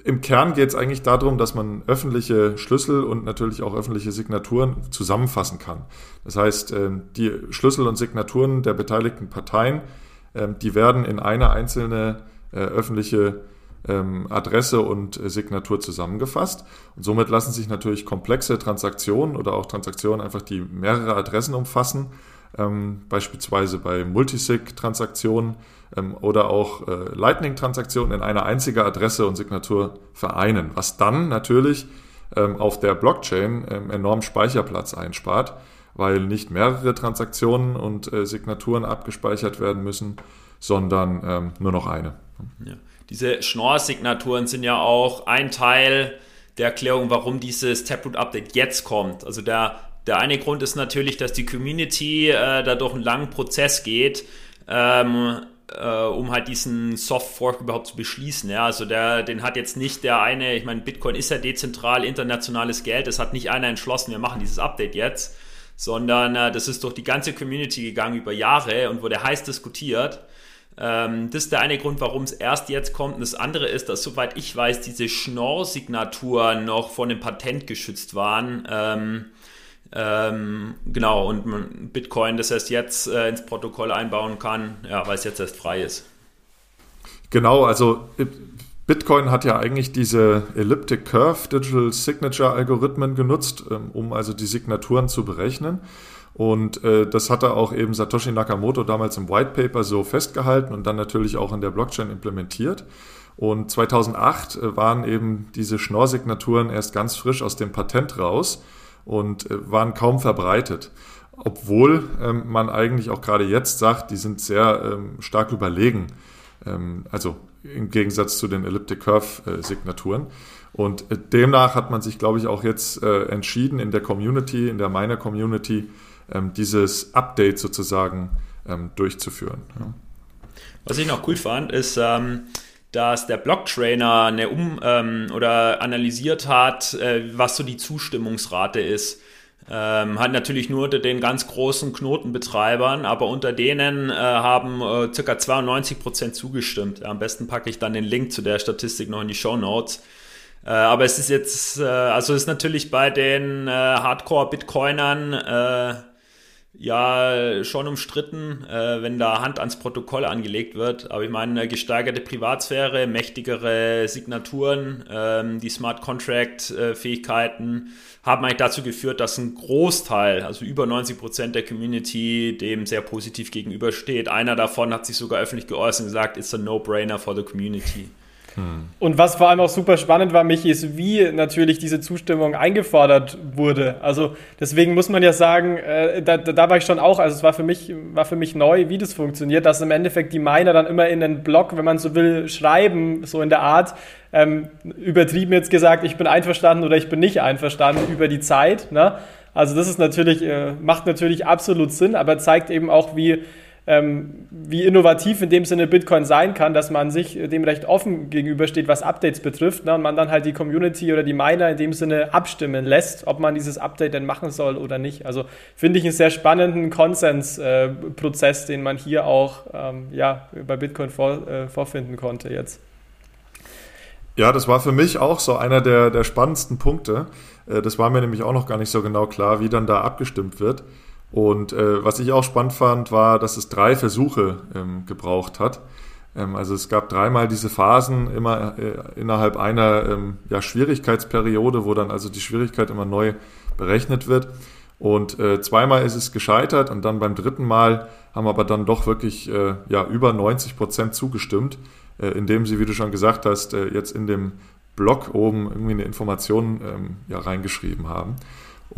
im Kern geht es eigentlich darum, dass man öffentliche Schlüssel und natürlich auch öffentliche Signaturen zusammenfassen kann. Das heißt, ähm, die Schlüssel und Signaturen der beteiligten Parteien, ähm, die werden in eine einzelne äh, öffentliche ähm, Adresse und äh, Signatur zusammengefasst. Und somit lassen sich natürlich komplexe Transaktionen oder auch Transaktionen einfach, die mehrere Adressen umfassen, ähm, beispielsweise bei Multisig-Transaktionen ähm, oder auch äh, Lightning-Transaktionen in eine einzige Adresse und Signatur vereinen, was dann natürlich ähm, auf der Blockchain ähm, enorm Speicherplatz einspart, weil nicht mehrere Transaktionen und äh, Signaturen abgespeichert werden müssen, sondern ähm, nur noch eine. Ja diese Schnorr-Signaturen sind ja auch ein Teil der Erklärung, warum dieses Taproot-Update jetzt kommt. Also der, der eine Grund ist natürlich, dass die Community äh, da durch einen langen Prozess geht, ähm, äh, um halt diesen Soft Fork überhaupt zu beschließen. Ja, also der, den hat jetzt nicht der eine, ich meine, Bitcoin ist ja dezentral, internationales Geld, es hat nicht einer entschlossen, wir machen dieses Update jetzt, sondern äh, das ist durch die ganze Community gegangen über Jahre und wurde heiß diskutiert. Ähm, das ist der eine Grund, warum es erst jetzt kommt. Und das andere ist, dass, soweit ich weiß, diese Schnorr-Signaturen noch von dem Patent geschützt waren. Ähm, ähm, genau, und Bitcoin das erst jetzt äh, ins Protokoll einbauen kann, ja, weil es jetzt erst frei ist. Genau, also Bitcoin hat ja eigentlich diese Elliptic Curve Digital Signature Algorithmen genutzt, ähm, um also die Signaturen zu berechnen. Und äh, das hatte auch eben Satoshi Nakamoto damals im White Paper so festgehalten und dann natürlich auch in der Blockchain implementiert. Und 2008 äh, waren eben diese Schnorr-Signaturen erst ganz frisch aus dem Patent raus und äh, waren kaum verbreitet. Obwohl ähm, man eigentlich auch gerade jetzt sagt, die sind sehr ähm, stark überlegen. Ähm, also im Gegensatz zu den Elliptic Curve-Signaturen. Und äh, demnach hat man sich, glaube ich, auch jetzt äh, entschieden in der Community, in der Miner Community, dieses Update sozusagen durchzuführen. Was ich noch cool fand, ist, ähm, dass der Blocktrainer eine um ähm, oder analysiert hat, äh, was so die Zustimmungsrate ist. Ähm, hat natürlich nur unter den ganz großen Knotenbetreibern, aber unter denen äh, haben äh, ca. 92% zugestimmt. Ja, am besten packe ich dann den Link zu der Statistik noch in die Show Notes. Äh, aber es ist jetzt, äh, also ist natürlich bei den äh, Hardcore-Bitcoinern ja schon umstritten, äh, wenn da Hand ans Protokoll angelegt wird. Aber ich meine, gesteigerte Privatsphäre, mächtigere Signaturen, ähm, die Smart Contract-Fähigkeiten äh, haben eigentlich dazu geführt, dass ein Großteil, also über 90 Prozent der Community, dem sehr positiv gegenübersteht. Einer davon hat sich sogar öffentlich geäußert und gesagt, it's a no-brainer for the community. Und was vor allem auch super spannend war, mich ist, wie natürlich diese Zustimmung eingefordert wurde. Also deswegen muss man ja sagen, äh, da, da war ich schon auch, also es war für mich, war für mich neu, wie das funktioniert, dass im Endeffekt die Miner dann immer in einen Blog, wenn man so will, schreiben, so in der Art, ähm, übertrieben jetzt gesagt, ich bin einverstanden oder ich bin nicht einverstanden über die Zeit. Ne? Also das ist natürlich, äh, macht natürlich absolut Sinn, aber zeigt eben auch, wie ähm, wie innovativ in dem Sinne Bitcoin sein kann, dass man sich dem recht offen gegenübersteht, was Updates betrifft, ne? und man dann halt die Community oder die Miner in dem Sinne abstimmen lässt, ob man dieses Update denn machen soll oder nicht. Also finde ich einen sehr spannenden Konsensprozess, äh, den man hier auch ähm, ja, bei Bitcoin vor, äh, vorfinden konnte jetzt. Ja, das war für mich auch so einer der, der spannendsten Punkte. Äh, das war mir nämlich auch noch gar nicht so genau klar, wie dann da abgestimmt wird. Und äh, was ich auch spannend fand, war, dass es drei Versuche ähm, gebraucht hat. Ähm, also es gab dreimal diese Phasen, immer äh, innerhalb einer ähm, ja, Schwierigkeitsperiode, wo dann also die Schwierigkeit immer neu berechnet wird. Und äh, zweimal ist es gescheitert und dann beim dritten Mal haben aber dann doch wirklich äh, ja, über 90 Prozent zugestimmt, äh, indem sie, wie du schon gesagt hast, äh, jetzt in dem Blog oben irgendwie eine Information ähm, ja, reingeschrieben haben.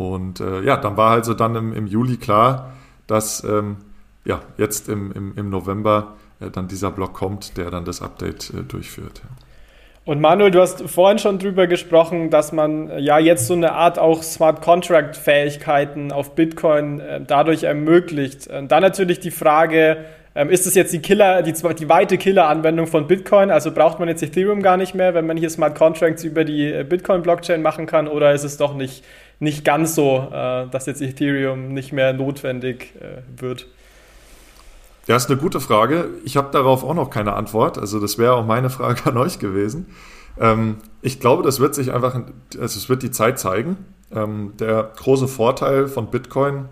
Und äh, ja, dann war also dann im, im Juli klar, dass ähm, ja, jetzt im, im, im November äh, dann dieser Block kommt, der dann das Update äh, durchführt. Und Manuel, du hast vorhin schon drüber gesprochen, dass man äh, ja jetzt so eine Art auch Smart Contract Fähigkeiten auf Bitcoin äh, dadurch ermöglicht. Und dann natürlich die Frage, ähm, ist es jetzt die Killer, die, die weite Killer-Anwendung von Bitcoin? Also braucht man jetzt Ethereum gar nicht mehr, wenn man hier Smart Contracts über die äh, Bitcoin-Blockchain machen kann? Oder ist es doch nicht nicht ganz so, äh, dass jetzt Ethereum nicht mehr notwendig äh, wird? Ja, ist eine gute Frage. Ich habe darauf auch noch keine Antwort. Also das wäre auch meine Frage (laughs) an euch gewesen. Ähm, ich glaube, das wird sich einfach, also es wird die Zeit zeigen. Ähm, der große Vorteil von Bitcoin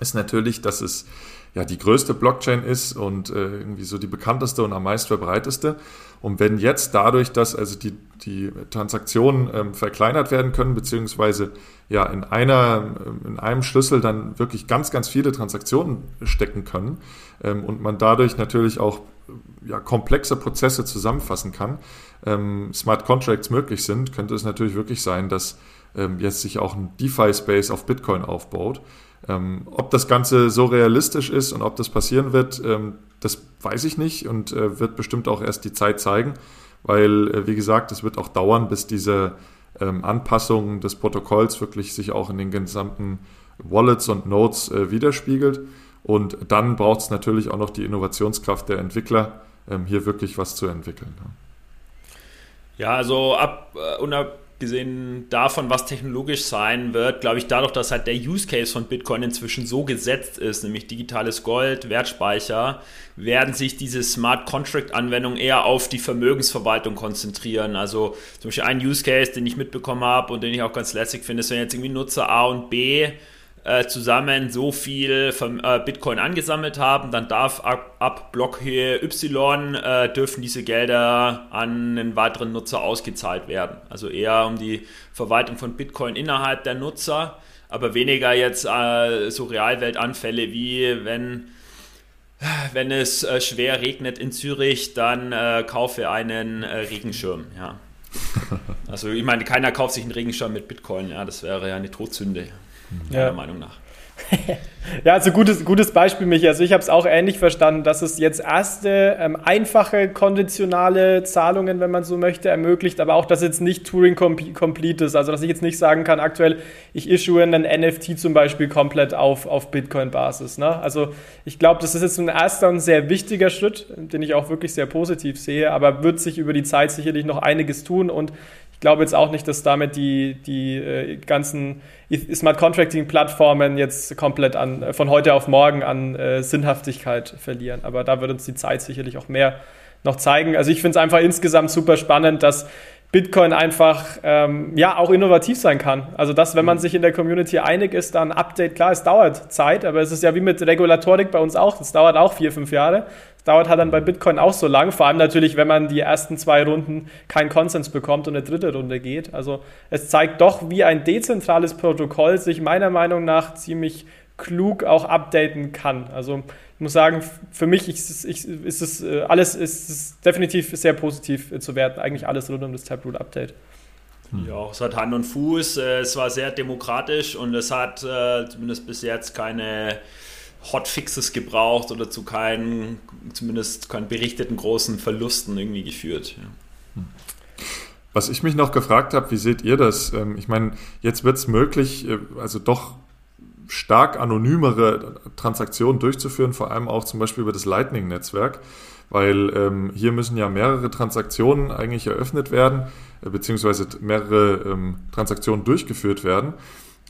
ist natürlich, dass es ja die größte Blockchain ist und äh, irgendwie so die bekannteste und am meist verbreiteste. Und wenn jetzt dadurch, dass also die, die Transaktionen ähm, verkleinert werden können, beziehungsweise ja in einer, in einem Schlüssel dann wirklich ganz, ganz viele Transaktionen stecken können ähm, und man dadurch natürlich auch ja, komplexe Prozesse zusammenfassen kann, ähm, Smart Contracts möglich sind, könnte es natürlich wirklich sein, dass ähm, jetzt sich auch ein DeFi-Space auf Bitcoin aufbaut ähm, ob das Ganze so realistisch ist und ob das passieren wird, ähm, das weiß ich nicht und äh, wird bestimmt auch erst die Zeit zeigen, weil, äh, wie gesagt, es wird auch dauern, bis diese ähm, Anpassung des Protokolls wirklich sich auch in den gesamten Wallets und Nodes äh, widerspiegelt. Und dann braucht es natürlich auch noch die Innovationskraft der Entwickler, ähm, hier wirklich was zu entwickeln. Ja, also ab, äh, abgesehen davon, was technologisch sein wird, glaube ich, dadurch, dass halt der Use Case von Bitcoin inzwischen so gesetzt ist, nämlich digitales Gold, Wertspeicher, werden sich diese Smart Contract Anwendungen eher auf die Vermögensverwaltung konzentrieren. Also zum Beispiel ein Use Case, den ich mitbekommen habe und den ich auch ganz lässig finde, ist, wenn jetzt irgendwie Nutzer A und B äh, zusammen so viel äh, Bitcoin angesammelt haben, dann darf ab, ab Blockhöhe Y äh, dürfen diese Gelder an einen weiteren Nutzer ausgezahlt werden. Also eher um die Verwaltung von Bitcoin innerhalb der Nutzer, aber weniger jetzt äh, so Realweltanfälle wie wenn wenn es äh, schwer regnet in Zürich, dann kaufe einen Regenschirm. Ja. (laughs) Also ich meine, keiner kauft sich einen Regenschirm mit Bitcoin. Ja, das wäre ja eine Todsünde meiner ja. Meinung nach. (laughs) ja, also gutes, gutes Beispiel, Michi. Also ich habe es auch ähnlich verstanden, dass es jetzt erste ähm, einfache konditionale Zahlungen, wenn man so möchte, ermöglicht, aber auch, dass jetzt nicht Turing complete ist. Also dass ich jetzt nicht sagen kann, aktuell, ich issue einen NFT zum Beispiel komplett auf, auf Bitcoin-Basis. Ne? Also ich glaube, das ist jetzt ein erster und sehr wichtiger Schritt, den ich auch wirklich sehr positiv sehe, aber wird sich über die Zeit sicherlich noch einiges tun und glaube jetzt auch nicht, dass damit die, die äh, ganzen Smart Contracting Plattformen jetzt komplett an, äh, von heute auf morgen an äh, Sinnhaftigkeit verlieren. Aber da wird uns die Zeit sicherlich auch mehr noch zeigen. Also ich finde es einfach insgesamt super spannend, dass Bitcoin einfach ähm, ja auch innovativ sein kann. Also dass, wenn man sich in der Community einig ist, dann Update, klar, es dauert Zeit, aber es ist ja wie mit Regulatorik bei uns auch, es dauert auch vier, fünf Jahre. Es dauert halt dann bei Bitcoin auch so lang, vor allem natürlich, wenn man die ersten zwei Runden keinen Konsens bekommt und eine dritte Runde geht. Also es zeigt doch, wie ein dezentrales Protokoll sich meiner Meinung nach ziemlich klug auch updaten kann. Also muss sagen, für mich ist, ist, ist es äh, alles ist, ist definitiv sehr positiv zu werten. Eigentlich alles rund um das Taproot-Update. Ja, es hat Hand und Fuß, äh, es war sehr demokratisch und es hat äh, zumindest bis jetzt keine Hotfixes gebraucht oder zu keinen, zumindest keinen berichteten großen Verlusten irgendwie geführt. Ja. Was ich mich noch gefragt habe, wie seht ihr das? Ähm, ich meine, jetzt wird es möglich, also doch stark anonymere Transaktionen durchzuführen, vor allem auch zum Beispiel über das Lightning-Netzwerk, weil ähm, hier müssen ja mehrere Transaktionen eigentlich eröffnet werden, äh, beziehungsweise mehrere ähm, Transaktionen durchgeführt werden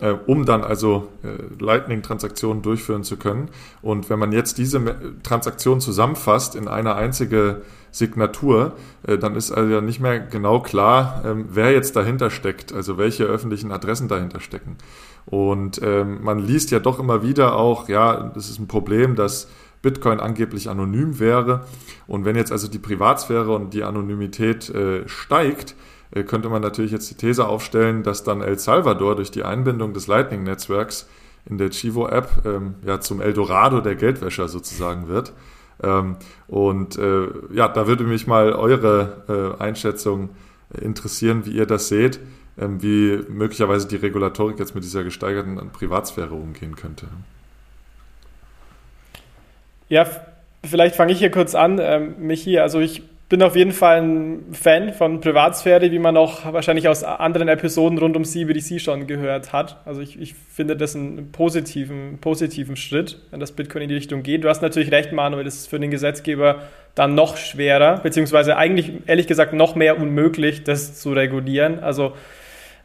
äh, um dann also äh, Lightning-Transaktionen durchführen zu können. Und wenn man jetzt diese Transaktion zusammenfasst in eine einzige Signatur, äh, dann ist also nicht mehr genau klar, ähm, wer jetzt dahinter steckt, also welche öffentlichen Adressen dahinter stecken. Und ähm, man liest ja doch immer wieder auch, ja, das ist ein Problem, dass Bitcoin angeblich anonym wäre. Und wenn jetzt also die Privatsphäre und die Anonymität äh, steigt, äh, könnte man natürlich jetzt die These aufstellen, dass dann El Salvador durch die Einbindung des Lightning-Netzwerks in der Chivo-App ähm, ja zum Eldorado der Geldwäscher sozusagen wird. Ähm, und äh, ja, da würde mich mal eure äh, Einschätzung interessieren, wie ihr das seht wie möglicherweise die Regulatorik jetzt mit dieser gesteigerten Privatsphäre umgehen könnte. Ja, vielleicht fange ich hier kurz an, ähm, Michi. Also ich bin auf jeden Fall ein Fan von Privatsphäre, wie man auch wahrscheinlich aus anderen Episoden rund um CBDC schon gehört hat. Also ich, ich finde das einen positiven, positiven Schritt, wenn das Bitcoin in die Richtung geht. Du hast natürlich recht, Manuel, das ist für den Gesetzgeber dann noch schwerer, beziehungsweise eigentlich ehrlich gesagt noch mehr unmöglich, das zu regulieren. Also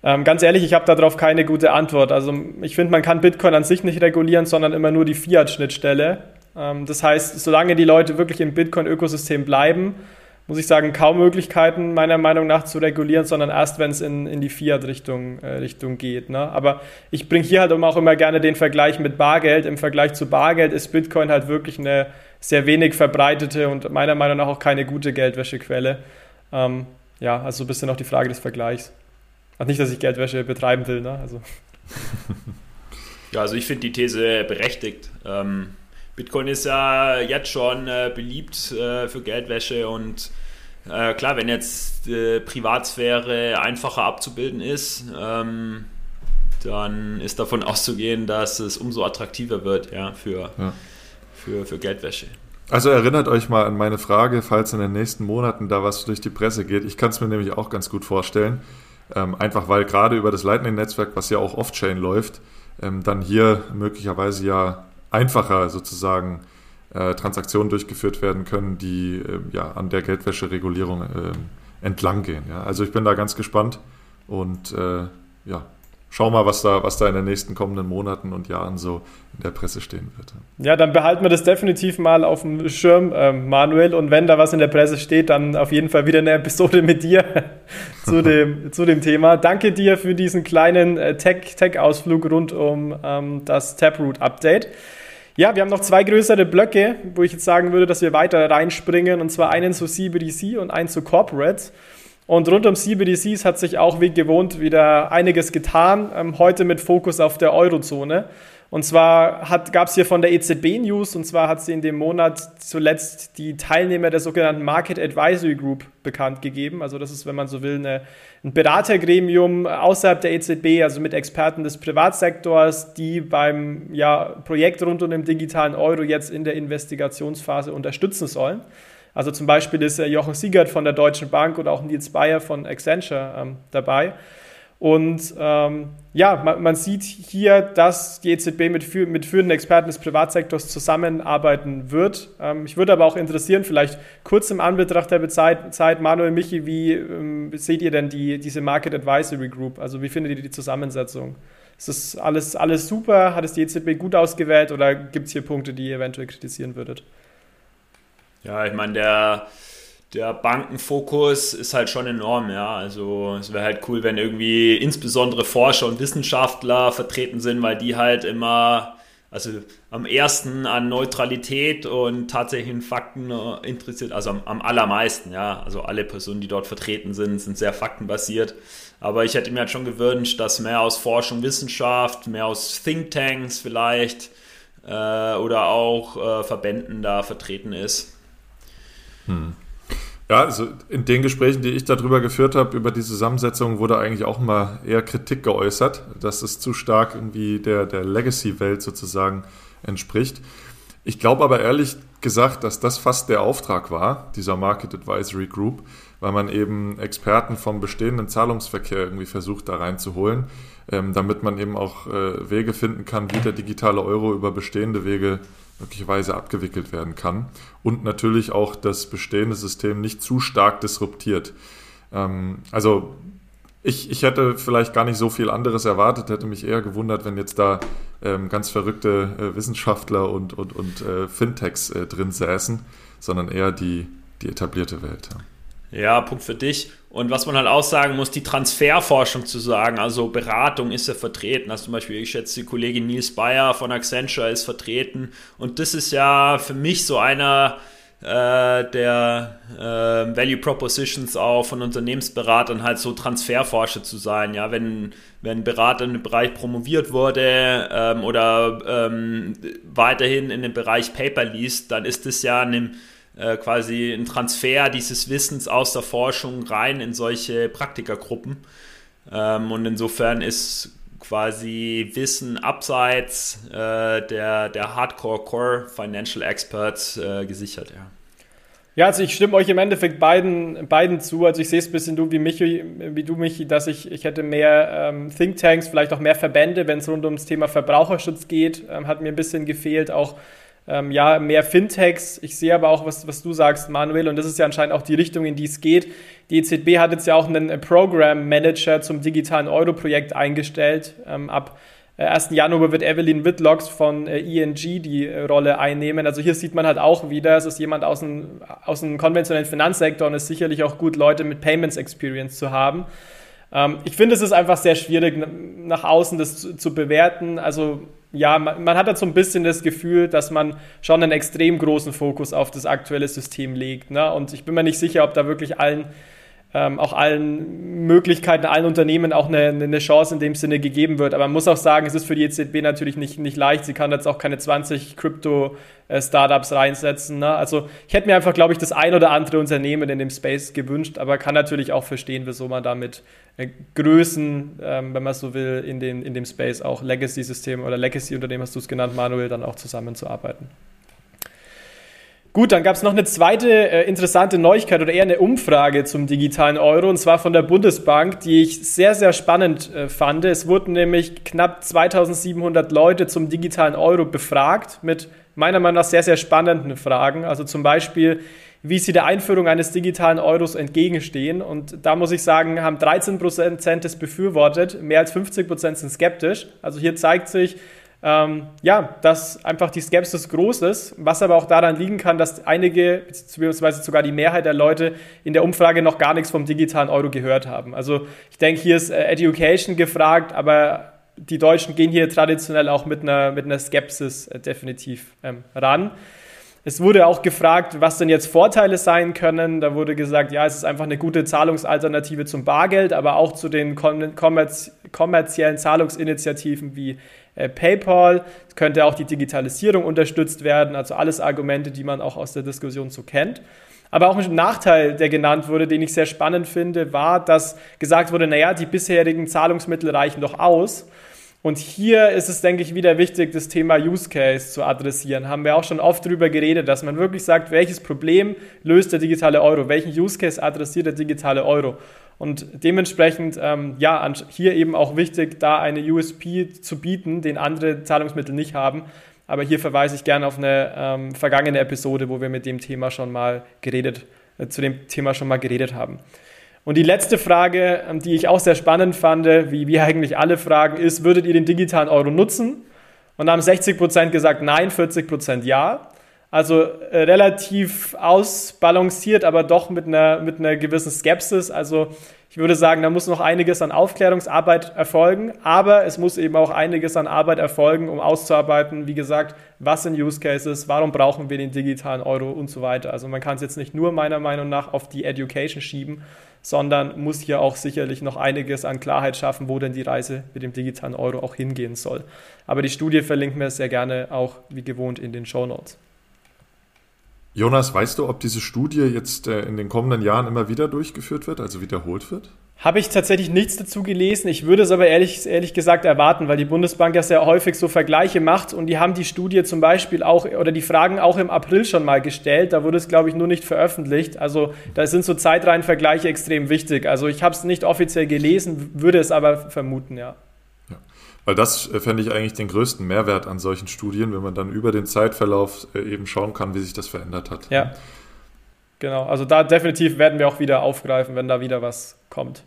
ähm, ganz ehrlich, ich habe darauf keine gute Antwort. Also ich finde, man kann Bitcoin an sich nicht regulieren, sondern immer nur die Fiat-Schnittstelle. Ähm, das heißt, solange die Leute wirklich im Bitcoin-Ökosystem bleiben, muss ich sagen, kaum Möglichkeiten meiner Meinung nach zu regulieren, sondern erst, wenn es in, in die Fiat-Richtung äh, Richtung geht. Ne? Aber ich bringe hier halt auch immer gerne den Vergleich mit Bargeld. Im Vergleich zu Bargeld ist Bitcoin halt wirklich eine sehr wenig verbreitete und meiner Meinung nach auch keine gute Geldwäschequelle. Ähm, ja, also ein bisschen auch die Frage des Vergleichs. Also nicht, dass ich Geldwäsche betreiben will, ne? Also. (laughs) ja, also ich finde die These berechtigt. Ähm, Bitcoin ist ja jetzt schon äh, beliebt äh, für Geldwäsche und äh, klar, wenn jetzt Privatsphäre einfacher abzubilden ist, ähm, dann ist davon (laughs) auszugehen, dass es umso attraktiver wird ja, für, ja. Für, für Geldwäsche. Also erinnert euch mal an meine Frage, falls in den nächsten Monaten da was durch die Presse geht. Ich kann es mir nämlich auch ganz gut vorstellen. Ähm, einfach weil gerade über das Lightning-Netzwerk, was ja auch off-chain läuft, ähm, dann hier möglicherweise ja einfacher sozusagen äh, Transaktionen durchgeführt werden können, die äh, ja an der Geldwäscheregulierung äh, entlang gehen. Ja? Also ich bin da ganz gespannt und äh, ja, schau mal, was da, was da in den nächsten kommenden Monaten und Jahren so in der Presse stehen wird. Ja, dann behalten wir das definitiv mal auf dem Schirm, äh, Manuel. Und wenn da was in der Presse steht, dann auf jeden Fall wieder eine Episode mit dir (laughs) zu, dem, (laughs) zu dem Thema. Danke dir für diesen kleinen äh, Tech-Ausflug Tech rund um ähm, das Taproot-Update. Ja, wir haben noch zwei größere Blöcke, wo ich jetzt sagen würde, dass wir weiter reinspringen, und zwar einen zu CBDC und einen zu Corporate. Und rund um CBDCs hat sich auch wie gewohnt wieder einiges getan, ähm, heute mit Fokus auf der Eurozone. Und zwar gab es hier von der EZB News, und zwar hat sie in dem Monat zuletzt die Teilnehmer der sogenannten Market Advisory Group bekannt gegeben. Also das ist, wenn man so will, eine, ein Beratergremium außerhalb der EZB, also mit Experten des Privatsektors, die beim ja, Projekt rund um den digitalen Euro jetzt in der Investigationsphase unterstützen sollen. Also zum Beispiel ist Jochen Siegert von der Deutschen Bank oder auch Nils Bayer von Accenture ähm, dabei. Und ähm, ja, man, man, sieht hier, dass die EZB mit, mit führenden Experten des Privatsektors zusammenarbeiten wird. Ähm, ich würde aber auch interessieren, vielleicht kurz im Anbetracht der Zeit, Zeit Manuel Michi, wie ähm, seht ihr denn die, diese Market Advisory Group? Also wie findet ihr die Zusammensetzung? Ist das alles, alles super? Hat es die EZB gut ausgewählt oder gibt es hier Punkte, die ihr eventuell kritisieren würdet? Ja, ich meine, der, der Bankenfokus ist halt schon enorm, ja. Also es wäre halt cool, wenn irgendwie insbesondere Forscher und Wissenschaftler vertreten sind, weil die halt immer, also am ersten an Neutralität und tatsächlichen Fakten äh, interessiert, also am, am allermeisten, ja. Also alle Personen, die dort vertreten sind, sind sehr faktenbasiert. Aber ich hätte mir halt schon gewünscht, dass mehr aus Forschung, Wissenschaft, mehr aus Thinktanks vielleicht äh, oder auch äh, Verbänden da vertreten ist. Ja, also in den Gesprächen, die ich darüber geführt habe, über die Zusammensetzung, wurde eigentlich auch mal eher Kritik geäußert, dass es zu stark irgendwie der, der Legacy-Welt sozusagen entspricht. Ich glaube aber ehrlich gesagt, dass das fast der Auftrag war, dieser Market Advisory Group, weil man eben Experten vom bestehenden Zahlungsverkehr irgendwie versucht da reinzuholen, ähm, damit man eben auch äh, Wege finden kann, wie der digitale Euro über bestehende Wege möglicherweise abgewickelt werden kann und natürlich auch das bestehende System nicht zu stark disruptiert. Ähm, also ich, ich hätte vielleicht gar nicht so viel anderes erwartet, hätte mich eher gewundert, wenn jetzt da ähm, ganz verrückte äh, Wissenschaftler und, und, und äh, Fintechs äh, drin säßen, sondern eher die, die etablierte Welt. Ja. Ja, Punkt für dich. Und was man halt auch sagen muss, die Transferforschung zu sagen, also Beratung ist ja vertreten. Also zum Beispiel, ich schätze, die Kollegin Nils Bayer von Accenture ist vertreten. Und das ist ja für mich so einer äh, der äh, Value Propositions auch von Unternehmensberatern, halt so Transferforscher zu sein. Ja, wenn, wenn ein Berater in dem Bereich promoviert wurde ähm, oder ähm, weiterhin in dem Bereich Paper liest, dann ist das ja einem äh, quasi ein Transfer dieses Wissens aus der Forschung rein in solche Praktikergruppen. Ähm, und insofern ist quasi Wissen abseits äh, der, der Hardcore Core Financial Experts äh, gesichert, ja. Ja, also ich stimme euch im Endeffekt beiden, beiden zu. Also ich sehe es ein bisschen du wie, mich, wie du, Michi, dass ich, ich hätte mehr ähm, Thinktanks, vielleicht auch mehr Verbände, wenn es rund ums Thema Verbraucherschutz geht, ähm, hat mir ein bisschen gefehlt. Auch ähm, ja, mehr Fintechs. Ich sehe aber auch, was, was du sagst, Manuel, und das ist ja anscheinend auch die Richtung, in die es geht. Die EZB hat jetzt ja auch einen Program Manager zum digitalen Euro-Projekt eingestellt. Ähm, ab 1. Äh, Januar wird Evelyn Whitlocks von äh, ING die äh, Rolle einnehmen. Also hier sieht man halt auch wieder, es ist jemand aus dem, aus dem konventionellen Finanzsektor und es ist sicherlich auch gut, Leute mit Payments Experience zu haben. Ähm, ich finde, es ist einfach sehr schwierig, nach außen das zu, zu bewerten. Also ja, man, man, hat halt so ein bisschen das Gefühl, dass man schon einen extrem großen Fokus auf das aktuelle System legt. Ne? Und ich bin mir nicht sicher, ob da wirklich allen ähm, auch allen Möglichkeiten, allen Unternehmen auch eine, eine Chance in dem Sinne gegeben wird. Aber man muss auch sagen, es ist für die EZB natürlich nicht, nicht leicht. Sie kann jetzt auch keine 20 Krypto-Startups reinsetzen. Ne? Also ich hätte mir einfach, glaube ich, das ein oder andere Unternehmen in dem Space gewünscht, aber kann natürlich auch verstehen, wieso man damit äh, Größen, ähm, wenn man so will, in, den, in dem Space auch Legacy-System oder Legacy-Unternehmen, hast du es genannt, Manuel, dann auch zusammenzuarbeiten. Gut, dann gab es noch eine zweite äh, interessante Neuigkeit oder eher eine Umfrage zum digitalen Euro und zwar von der Bundesbank, die ich sehr, sehr spannend äh, fand. Es wurden nämlich knapp 2700 Leute zum digitalen Euro befragt mit meiner Meinung nach sehr, sehr spannenden Fragen. Also zum Beispiel, wie sie der Einführung eines digitalen Euros entgegenstehen. Und da muss ich sagen, haben 13 Prozent es befürwortet, mehr als 50 Prozent sind skeptisch. Also hier zeigt sich, ähm, ja, dass einfach die Skepsis groß ist, was aber auch daran liegen kann, dass einige, beziehungsweise sogar die Mehrheit der Leute in der Umfrage noch gar nichts vom digitalen Euro gehört haben. Also ich denke, hier ist äh, Education gefragt, aber die Deutschen gehen hier traditionell auch mit einer, mit einer Skepsis äh, definitiv ähm, ran. Es wurde auch gefragt, was denn jetzt Vorteile sein können. Da wurde gesagt, ja, es ist einfach eine gute Zahlungsalternative zum Bargeld, aber auch zu den kommerziellen Zahlungsinitiativen wie äh, PayPal. Es könnte auch die Digitalisierung unterstützt werden. Also alles Argumente, die man auch aus der Diskussion so kennt. Aber auch ein Nachteil, der genannt wurde, den ich sehr spannend finde, war, dass gesagt wurde, naja, die bisherigen Zahlungsmittel reichen doch aus. Und hier ist es, denke ich, wieder wichtig, das Thema Use Case zu adressieren. Haben wir auch schon oft darüber geredet, dass man wirklich sagt, welches Problem löst der digitale Euro? Welchen Use Case adressiert der digitale Euro? Und dementsprechend, ähm, ja, hier eben auch wichtig, da eine USP zu bieten, den andere Zahlungsmittel nicht haben. Aber hier verweise ich gerne auf eine ähm, vergangene Episode, wo wir mit dem Thema schon mal geredet, äh, zu dem Thema schon mal geredet haben. Und die letzte Frage, ähm, die ich auch sehr spannend fand, wie, wie eigentlich alle Fragen, ist, würdet ihr den digitalen Euro nutzen? Und da haben 60% gesagt nein, 40% ja. Also äh, relativ ausbalanciert, aber doch mit einer, mit einer gewissen Skepsis. Also ich würde sagen, da muss noch einiges an Aufklärungsarbeit erfolgen, aber es muss eben auch einiges an Arbeit erfolgen, um auszuarbeiten, wie gesagt, was sind Use Cases, warum brauchen wir den digitalen Euro und so weiter. Also man kann es jetzt nicht nur meiner Meinung nach auf die Education schieben, sondern muss hier auch sicherlich noch einiges an Klarheit schaffen, wo denn die Reise mit dem digitalen Euro auch hingehen soll. Aber die Studie verlinken wir sehr gerne auch wie gewohnt in den Show Notes. Jonas, weißt du, ob diese Studie jetzt äh, in den kommenden Jahren immer wieder durchgeführt wird, also wiederholt wird? Habe ich tatsächlich nichts dazu gelesen. Ich würde es aber ehrlich, ehrlich gesagt erwarten, weil die Bundesbank ja sehr häufig so Vergleiche macht und die haben die Studie zum Beispiel auch oder die Fragen auch im April schon mal gestellt. Da wurde es, glaube ich, nur nicht veröffentlicht. Also da sind so Zeitreihenvergleiche extrem wichtig. Also ich habe es nicht offiziell gelesen, würde es aber vermuten, ja. Weil das äh, fände ich eigentlich den größten Mehrwert an solchen Studien, wenn man dann über den Zeitverlauf äh, eben schauen kann, wie sich das verändert hat. Ja. Genau, also da definitiv werden wir auch wieder aufgreifen, wenn da wieder was kommt.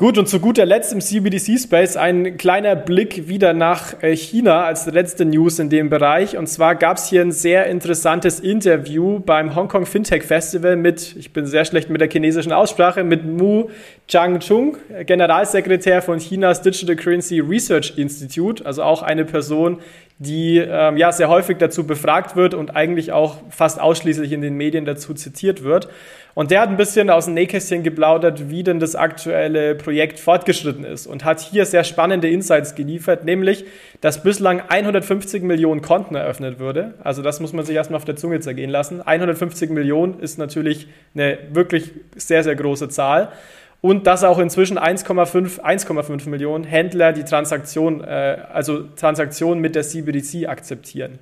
Gut, und zu guter Letzt im CBDC-Space ein kleiner Blick wieder nach äh, China als letzte News in dem Bereich. Und zwar gab es hier ein sehr interessantes Interview beim Hongkong Fintech Festival mit, ich bin sehr schlecht mit der chinesischen Aussprache, mit Mu Changchung, Generalsekretär von Chinas Digital Currency Research Institute, also auch eine Person, die ähm, ja sehr häufig dazu befragt wird und eigentlich auch fast ausschließlich in den Medien dazu zitiert wird. Und der hat ein bisschen aus dem Nähkästchen geplaudert, wie denn das aktuelle Projekt fortgeschritten ist und hat hier sehr spannende Insights geliefert, nämlich, dass bislang 150 Millionen Konten eröffnet würde. Also das muss man sich erstmal auf der Zunge zergehen lassen. 150 Millionen ist natürlich eine wirklich sehr, sehr große Zahl und dass auch inzwischen 1,5 1,5 Millionen Händler die Transaktion, äh, also Transaktionen mit der CBDC akzeptieren.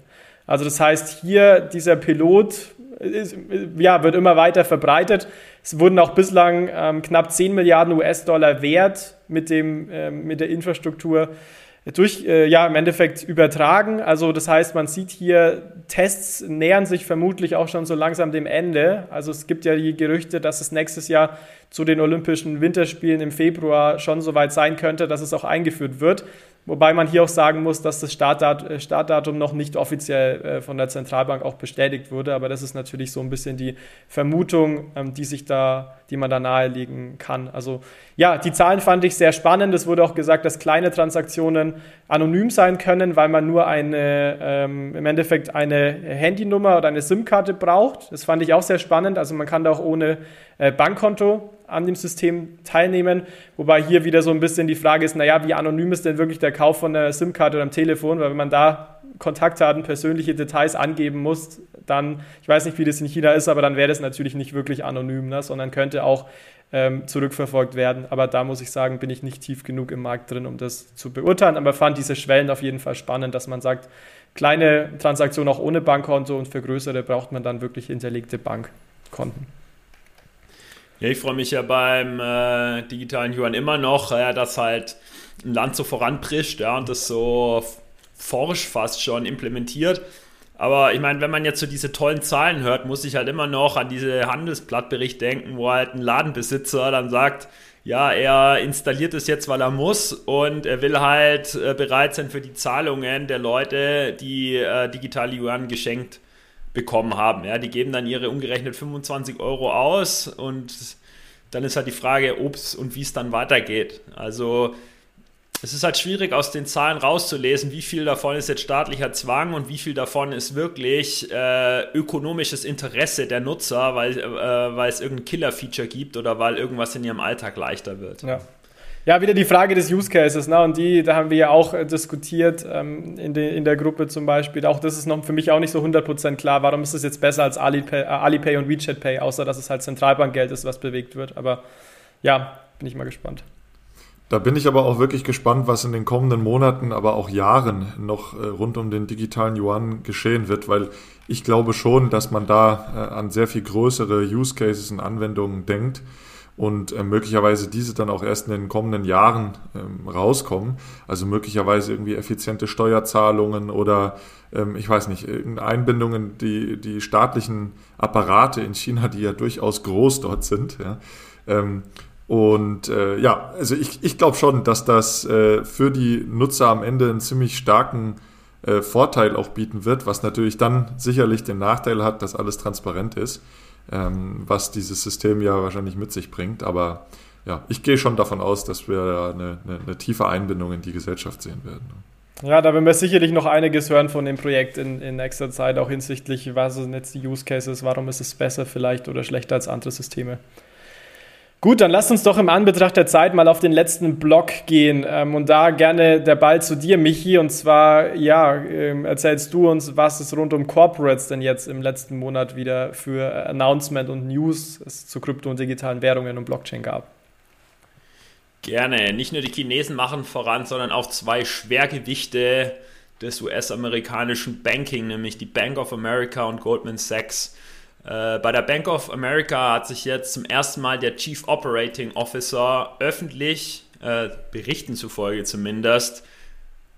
Also das heißt, hier dieser Pilot ist, ja, wird immer weiter verbreitet. Es wurden auch bislang ähm, knapp 10 Milliarden US-Dollar wert mit, dem, äh, mit der Infrastruktur durch, äh, ja, im Endeffekt übertragen. Also das heißt, man sieht hier, Tests nähern sich vermutlich auch schon so langsam dem Ende. Also es gibt ja die Gerüchte, dass es nächstes Jahr zu den Olympischen Winterspielen im Februar schon so weit sein könnte, dass es auch eingeführt wird. Wobei man hier auch sagen muss, dass das äh, Startdatum noch nicht offiziell äh, von der Zentralbank auch bestätigt wurde. Aber das ist natürlich so ein bisschen die Vermutung, ähm, die sich da, die man da nahelegen kann. Also ja, die Zahlen fand ich sehr spannend. Es wurde auch gesagt, dass kleine Transaktionen anonym sein können, weil man nur eine, ähm, im Endeffekt eine Handynummer oder eine SIM-Karte braucht. Das fand ich auch sehr spannend. Also man kann da auch ohne äh, Bankkonto an dem System teilnehmen. Wobei hier wieder so ein bisschen die Frage ist, naja, wie anonym ist denn wirklich der Kauf von einer SIM-Karte oder einem Telefon? Weil wenn man da Kontaktdaten, persönliche Details angeben muss, dann, ich weiß nicht, wie das in China ist, aber dann wäre das natürlich nicht wirklich anonym, ne? sondern könnte auch ähm, zurückverfolgt werden. Aber da muss ich sagen, bin ich nicht tief genug im Markt drin, um das zu beurteilen. Aber fand diese Schwellen auf jeden Fall spannend, dass man sagt, kleine Transaktionen auch ohne Bankkonto und für größere braucht man dann wirklich hinterlegte Bankkonten. Ja, ich freue mich ja beim äh, digitalen Yuan immer noch, ja, dass halt ein Land so voranprischt ja, und das so forsch fast schon implementiert. Aber ich meine, wenn man jetzt so diese tollen Zahlen hört, muss ich halt immer noch an diese Handelsblattbericht denken, wo halt ein Ladenbesitzer dann sagt, ja, er installiert es jetzt, weil er muss und er will halt äh, bereit sein für die Zahlungen der Leute, die äh, digitale Yuan geschenkt haben bekommen haben. Ja, die geben dann ihre umgerechnet 25 Euro aus und dann ist halt die Frage, ob es und wie es dann weitergeht. Also es ist halt schwierig aus den Zahlen rauszulesen, wie viel davon ist jetzt staatlicher Zwang und wie viel davon ist wirklich äh, ökonomisches Interesse der Nutzer, weil, äh, weil es irgendein Killer-Feature gibt oder weil irgendwas in ihrem Alltag leichter wird. Ja. Ja, wieder die Frage des Use Cases, ne? Und die, da haben wir ja auch äh, diskutiert ähm, in, de, in der Gruppe zum Beispiel. Auch das ist noch für mich auch nicht so 100% klar. Warum ist es jetzt besser als Alipay, äh, Alipay und WeChat Pay, außer dass es halt Zentralbankgeld ist, was bewegt wird. Aber ja, bin ich mal gespannt. Da bin ich aber auch wirklich gespannt, was in den kommenden Monaten, aber auch Jahren noch äh, rund um den digitalen Yuan geschehen wird, weil ich glaube schon, dass man da an sehr viel größere Use Cases und Anwendungen denkt und äh, möglicherweise diese dann auch erst in den kommenden Jahren ähm, rauskommen. Also möglicherweise irgendwie effiziente Steuerzahlungen oder ähm, ich weiß nicht, Einbindungen, die, die staatlichen Apparate in China, die ja durchaus groß dort sind. Ja. Ähm, und äh, ja, also ich, ich glaube schon, dass das äh, für die Nutzer am Ende einen ziemlich starken äh, Vorteil auch bieten wird, was natürlich dann sicherlich den Nachteil hat, dass alles transparent ist, ähm, was dieses System ja wahrscheinlich mit sich bringt. Aber ja, ich gehe schon davon aus, dass wir eine, eine, eine tiefe Einbindung in die Gesellschaft sehen werden. Ja, da werden wir sicherlich noch einiges hören von dem Projekt in, in nächster Zeit, auch hinsichtlich, was sind jetzt die Use Cases, warum ist es besser vielleicht oder schlechter als andere Systeme. Gut, dann lasst uns doch im Anbetracht der Zeit mal auf den letzten Block gehen ähm, und da gerne der Ball zu dir, Michi. Und zwar, ja, ähm, erzählst du uns, was es rund um Corporates denn jetzt im letzten Monat wieder für Announcement und News zu Krypto- und digitalen Währungen und Blockchain gab. Gerne. Nicht nur die Chinesen machen voran, sondern auch zwei Schwergewichte des US-amerikanischen Banking, nämlich die Bank of America und Goldman Sachs. Äh, bei der Bank of America hat sich jetzt zum ersten Mal der Chief Operating Officer öffentlich, äh, Berichten zufolge zumindest,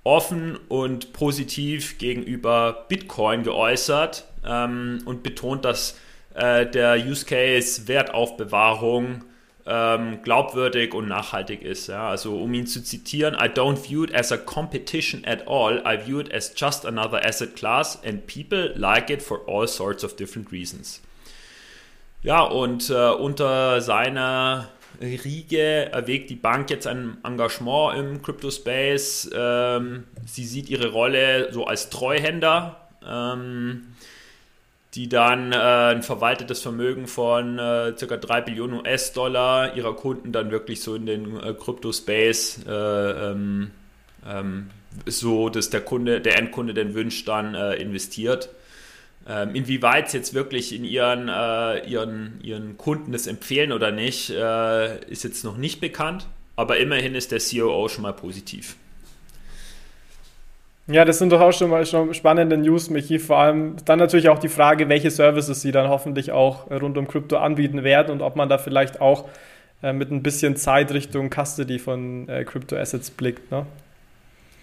offen und positiv gegenüber Bitcoin geäußert ähm, und betont, dass äh, der Use Case Wertaufbewahrung ähm, glaubwürdig und nachhaltig ist. Ja? Also um ihn zu zitieren, I don't view it as a competition at all. I view it as just another asset class and people like it for all sorts of different reasons. Ja, und äh, unter seiner Riege erwägt die Bank jetzt ein Engagement im Crypto-Space. Ähm, sie sieht ihre Rolle so als Treuhänder. Ähm, die dann äh, ein verwaltetes Vermögen von äh, ca. 3 Billionen US-Dollar ihrer Kunden dann wirklich so in den äh, Crypto-Space äh, ähm, ähm, so, dass der Kunde, der Endkunde den Wünsch dann äh, investiert. Ähm, inwieweit es jetzt wirklich in ihren, äh, ihren, ihren Kunden das empfehlen oder nicht, äh, ist jetzt noch nicht bekannt, aber immerhin ist der COO schon mal positiv. Ja, das sind doch auch schon mal schon spannende News, Michi. Vor allem dann natürlich auch die Frage, welche Services sie dann hoffentlich auch rund um Krypto anbieten werden und ob man da vielleicht auch äh, mit ein bisschen Zeit Richtung Custody von äh, Crypto Assets blickt. Ne?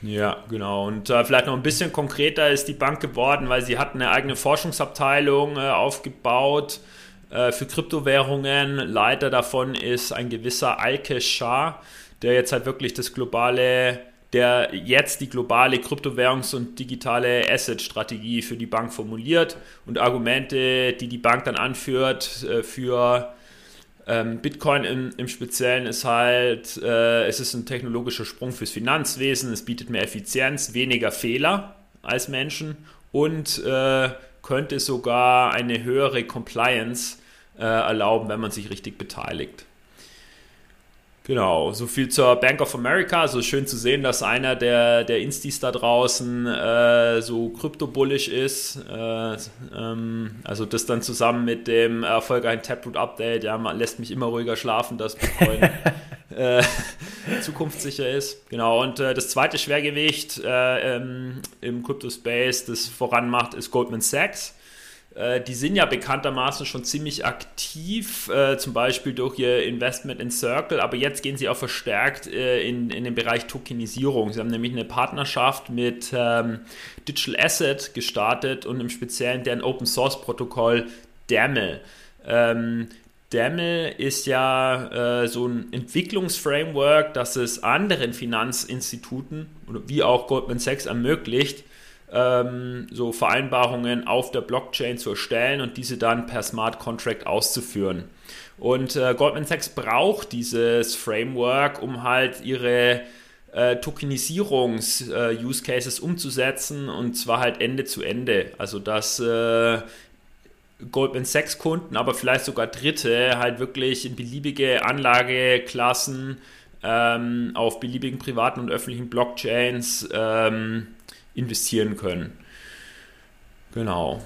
Ja, genau. Und äh, vielleicht noch ein bisschen konkreter ist die Bank geworden, weil sie hat eine eigene Forschungsabteilung äh, aufgebaut äh, für Kryptowährungen. Leiter davon ist ein gewisser Alke Shah, der jetzt halt wirklich das globale der jetzt die globale Kryptowährungs- und digitale Asset-Strategie für die Bank formuliert und Argumente, die die Bank dann anführt äh, für ähm, Bitcoin im, im, Speziellen ist halt, äh, es ist ein technologischer Sprung fürs Finanzwesen, es bietet mehr Effizienz, weniger Fehler als Menschen und äh, könnte sogar eine höhere Compliance erlauben, wenn man sich richtig beteiligt. Genau, so viel zur Bank of America. Also schön zu sehen, dass einer der, der Instis da draußen äh, so kryptobullisch ist. Äh, ähm, also das dann zusammen mit dem erfolgreichen Taproot-Update, ja, man lässt mich immer ruhiger schlafen, dass Bitcoin (laughs) äh, zukunftssicher ist. Genau, und äh, das zweite Schwergewicht äh, im Crypto-Space, das voranmacht, ist Goldman Sachs. Äh, die sind ja bekanntermaßen schon ziemlich aktiv, äh, zum Beispiel durch ihr Investment in Circle, aber jetzt gehen sie auch verstärkt äh, in, in den Bereich Tokenisierung. Sie haben nämlich eine Partnerschaft mit ähm, Digital Asset gestartet und im Speziellen deren Open Source Protokoll DAML. Ähm, DAML ist ja äh, so ein Entwicklungsframework, das es anderen Finanzinstituten wie auch Goldman Sachs ermöglicht, ähm, so Vereinbarungen auf der Blockchain zu erstellen und diese dann per Smart Contract auszuführen. Und äh, Goldman Sachs braucht dieses Framework, um halt ihre äh, Tokenisierungs-Use-Cases äh, umzusetzen und zwar halt Ende zu Ende. Also dass äh, Goldman Sachs Kunden, aber vielleicht sogar Dritte halt wirklich in beliebige Anlageklassen ähm, auf beliebigen privaten und öffentlichen Blockchains ähm, investieren können. Genau.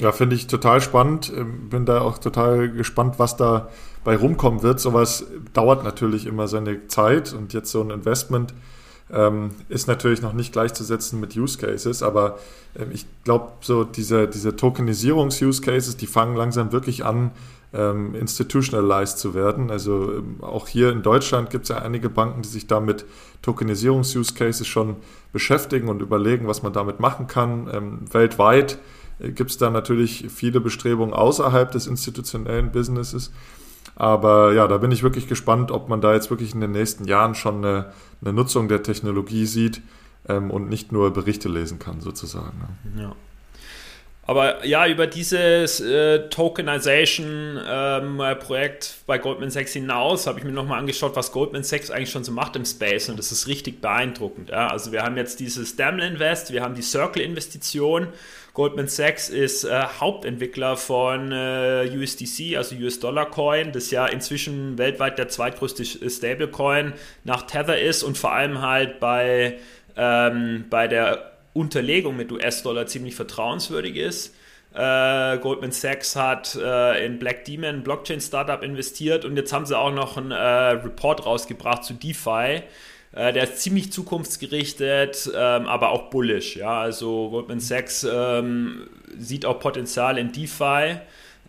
Ja, finde ich total spannend. Ähm, bin da auch total gespannt, was da bei rumkommen wird. Sowas dauert natürlich immer seine Zeit und jetzt so ein Investment ähm, ist natürlich noch nicht gleichzusetzen mit Use Cases, aber ähm, ich glaube, so diese, diese Tokenisierungs-Use Cases, die fangen langsam wirklich an, ähm, institutionalized zu werden. Also ähm, auch hier in Deutschland gibt es ja einige Banken, die sich damit Tokenisierungs-Use Cases schon beschäftigen und überlegen, was man damit machen kann. Ähm, weltweit äh, gibt es da natürlich viele Bestrebungen außerhalb des institutionellen Businesses. Aber ja, da bin ich wirklich gespannt, ob man da jetzt wirklich in den nächsten Jahren schon eine, eine Nutzung der Technologie sieht, ähm, und nicht nur Berichte lesen kann, sozusagen. Ne? Ja. Aber ja, über dieses äh, Tokenization-Projekt ähm, bei Goldman Sachs hinaus habe ich mir nochmal angeschaut, was Goldman Sachs eigentlich schon so macht im Space und das ist richtig beeindruckend. Ja? Also wir haben jetzt dieses Daml Invest, wir haben die Circle-Investition. Goldman Sachs ist äh, Hauptentwickler von äh, USDC, also US Dollar Coin, das ja inzwischen weltweit der zweitgrößte Stablecoin nach Tether ist und vor allem halt bei, ähm, bei der Unterlegung mit US-Dollar ziemlich vertrauenswürdig ist. Äh, Goldman Sachs hat äh, in Black Demon, Blockchain-Startup, investiert und jetzt haben sie auch noch einen äh, Report rausgebracht zu DeFi. Äh, der ist ziemlich zukunftsgerichtet, ähm, aber auch bullish. Ja? Also Goldman Sachs ähm, sieht auch Potenzial in DeFi.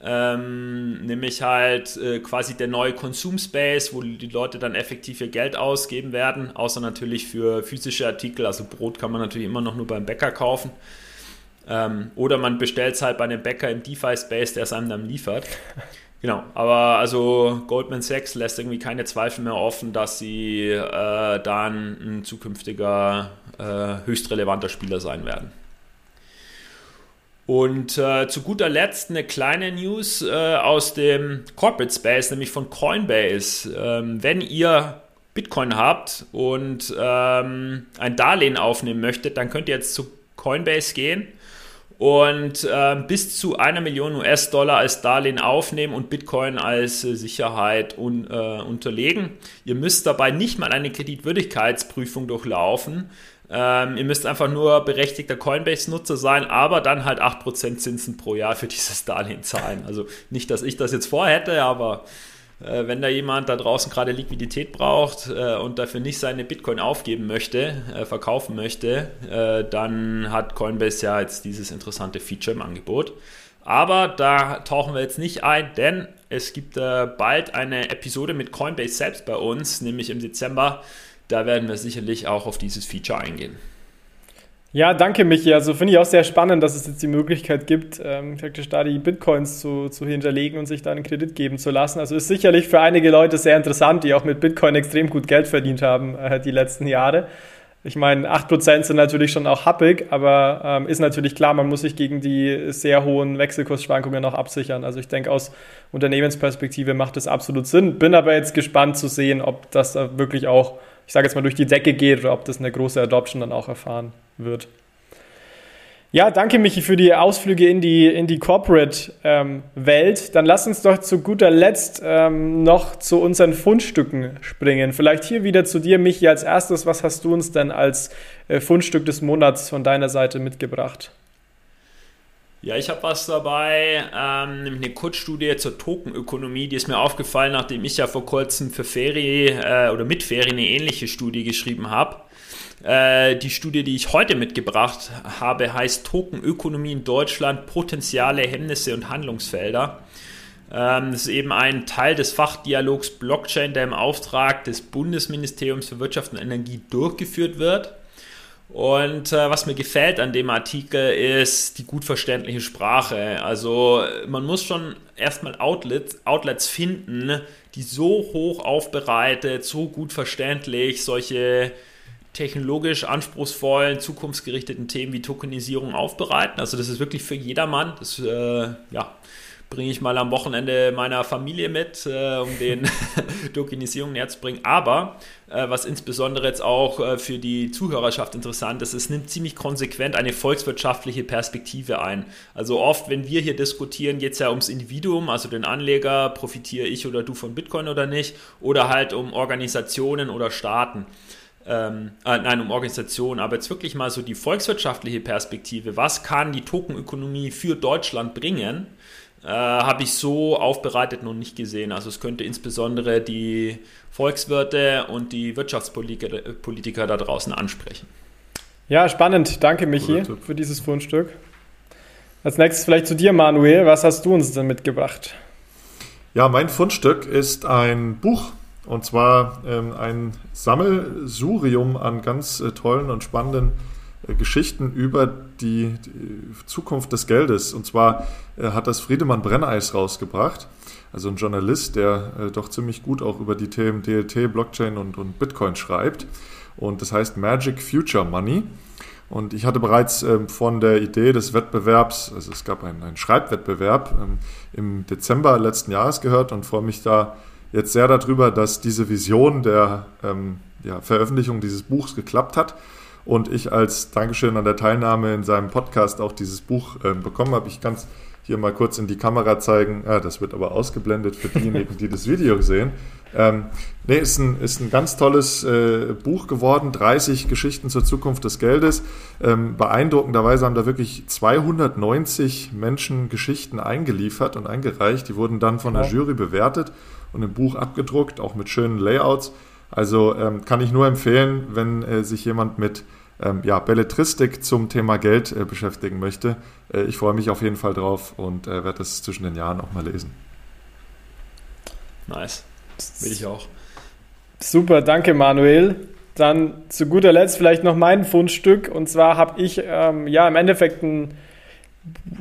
Ähm, nämlich halt äh, quasi der neue Konsumspace, wo die Leute dann effektiv ihr Geld ausgeben werden, außer natürlich für physische Artikel, also Brot kann man natürlich immer noch nur beim Bäcker kaufen. Ähm, oder man bestellt es halt bei einem Bäcker im DeFi-Space, der es einem dann liefert. (laughs) Genau, aber also Goldman Sachs lässt irgendwie keine Zweifel mehr offen, dass sie äh, dann ein zukünftiger äh, höchst relevanter Spieler sein werden. Und äh, zu guter Letzt eine kleine News äh, aus dem Corporate Space, nämlich von Coinbase. Ähm, wenn ihr Bitcoin habt und ähm, ein Darlehen aufnehmen möchtet, dann könnt ihr jetzt zu Coinbase gehen und äh, bis zu einer Million US-Dollar als Darlehen aufnehmen und Bitcoin als äh, Sicherheit un, äh, unterlegen. Ihr müsst dabei nicht mal eine Kreditwürdigkeitsprüfung durchlaufen. Ähm, ihr müsst einfach nur berechtigter Coinbase-Nutzer sein, aber dann halt 8% Zinsen pro Jahr für dieses Darlehen zahlen. Also nicht, dass ich das jetzt vorhätte, aber äh, wenn da jemand da draußen gerade Liquidität braucht äh, und dafür nicht seine Bitcoin aufgeben möchte, äh, verkaufen möchte, äh, dann hat Coinbase ja jetzt dieses interessante Feature im Angebot. Aber da tauchen wir jetzt nicht ein, denn es gibt äh, bald eine Episode mit Coinbase selbst bei uns, nämlich im Dezember da werden wir sicherlich auch auf dieses Feature eingehen. Ja, danke Michi. Also finde ich auch sehr spannend, dass es jetzt die Möglichkeit gibt, ähm, praktisch da die Bitcoins zu, zu hinterlegen und sich da einen Kredit geben zu lassen. Also ist sicherlich für einige Leute sehr interessant, die auch mit Bitcoin extrem gut Geld verdient haben äh, die letzten Jahre. Ich meine, 8% sind natürlich schon auch happig, aber ähm, ist natürlich klar, man muss sich gegen die sehr hohen Wechselkursschwankungen auch absichern. Also ich denke, aus Unternehmensperspektive macht das absolut Sinn. Bin aber jetzt gespannt zu sehen, ob das wirklich auch ich sage jetzt mal, durch die Decke geht oder ob das eine große Adoption dann auch erfahren wird. Ja, danke Michi für die Ausflüge in die, in die Corporate-Welt. Ähm, dann lass uns doch zu guter Letzt ähm, noch zu unseren Fundstücken springen. Vielleicht hier wieder zu dir, Michi, als erstes. Was hast du uns denn als äh, Fundstück des Monats von deiner Seite mitgebracht? Ja, ich habe was dabei, ähm, nämlich eine Kurzstudie zur Tokenökonomie, die ist mir aufgefallen, nachdem ich ja vor kurzem für Ferie äh, oder mit Ferie eine ähnliche Studie geschrieben habe. Äh, die Studie, die ich heute mitgebracht habe, heißt Tokenökonomie in Deutschland, Potenziale, Hemmnisse und Handlungsfelder. Ähm, das ist eben ein Teil des Fachdialogs Blockchain, der im Auftrag des Bundesministeriums für Wirtschaft und Energie durchgeführt wird. Und äh, was mir gefällt an dem Artikel ist die gut verständliche Sprache. Also man muss schon erstmal Outlets, Outlets finden, die so hoch aufbereitet, so gut verständlich solche technologisch anspruchsvollen, zukunftsgerichteten Themen wie Tokenisierung aufbereiten. Also das ist wirklich für jedermann. Das äh, ja, bringe ich mal am Wochenende meiner Familie mit, äh, um den (laughs) Tokenisierung näher zu bringen. Aber äh, was insbesondere jetzt auch äh, für die Zuhörerschaft interessant ist, es nimmt ziemlich konsequent eine volkswirtschaftliche Perspektive ein. Also oft, wenn wir hier diskutieren, geht es ja ums Individuum, also den Anleger, profitiere ich oder du von Bitcoin oder nicht, oder halt um Organisationen oder Staaten. Ähm, äh, nein, um Organisationen, aber jetzt wirklich mal so die volkswirtschaftliche Perspektive. Was kann die Tokenökonomie für Deutschland bringen? Äh, habe ich so aufbereitet noch nicht gesehen. Also es könnte insbesondere die Volkswirte und die Wirtschaftspolitiker da draußen ansprechen. Ja, spannend. Danke, Michi, für dieses Fundstück. Als nächstes vielleicht zu dir, Manuel. Was hast du uns denn mitgebracht? Ja, mein Fundstück ist ein Buch und zwar ähm, ein Sammelsurium an ganz äh, tollen und spannenden Geschichten über die, Zukunft des Geldes. Und zwar äh, hat das Friedemann Brenneis rausgebracht, also ein Journalist, der äh, doch ziemlich gut auch über die Themen DLT, Blockchain und, und Bitcoin schreibt. und das heißt Magic Future Money. Und ich hatte bereits ähm, von der Idee des Wettbewerbs, also es gab einen, einen Schreibwettbewerb ähm, im Dezember letzten Jahres gehört und freue mich da jetzt sehr darüber, dass diese Vision der ähm, ja, Veröffentlichung dieses Buchs geklappt hat und ich als Dankeschön an der Teilnahme in seinem Podcast auch dieses Buch äh, bekommen habe. Ich kann es hier mal kurz in die Kamera zeigen. Ah, das wird aber ausgeblendet für diejenigen, die das Video sehen. Ähm, nee, ist ein, ist ein ganz tolles äh, Buch geworden. 30 Geschichten zur Zukunft des Geldes. Ähm, beeindruckenderweise haben da wirklich 290 Menschen Geschichten eingeliefert und eingereicht. Die wurden dann von der Jury bewertet und im Buch abgedruckt, auch mit schönen Layouts. Also ähm, kann ich nur empfehlen, wenn äh, sich jemand mit ähm, ja, Belletristik zum Thema Geld äh, beschäftigen möchte. Äh, ich freue mich auf jeden Fall drauf und äh, werde das zwischen den Jahren auch mal lesen. Nice. Will ich auch. Super, danke Manuel. Dann zu guter Letzt vielleicht noch mein Fundstück. Und zwar habe ich ähm, ja im Endeffekt ein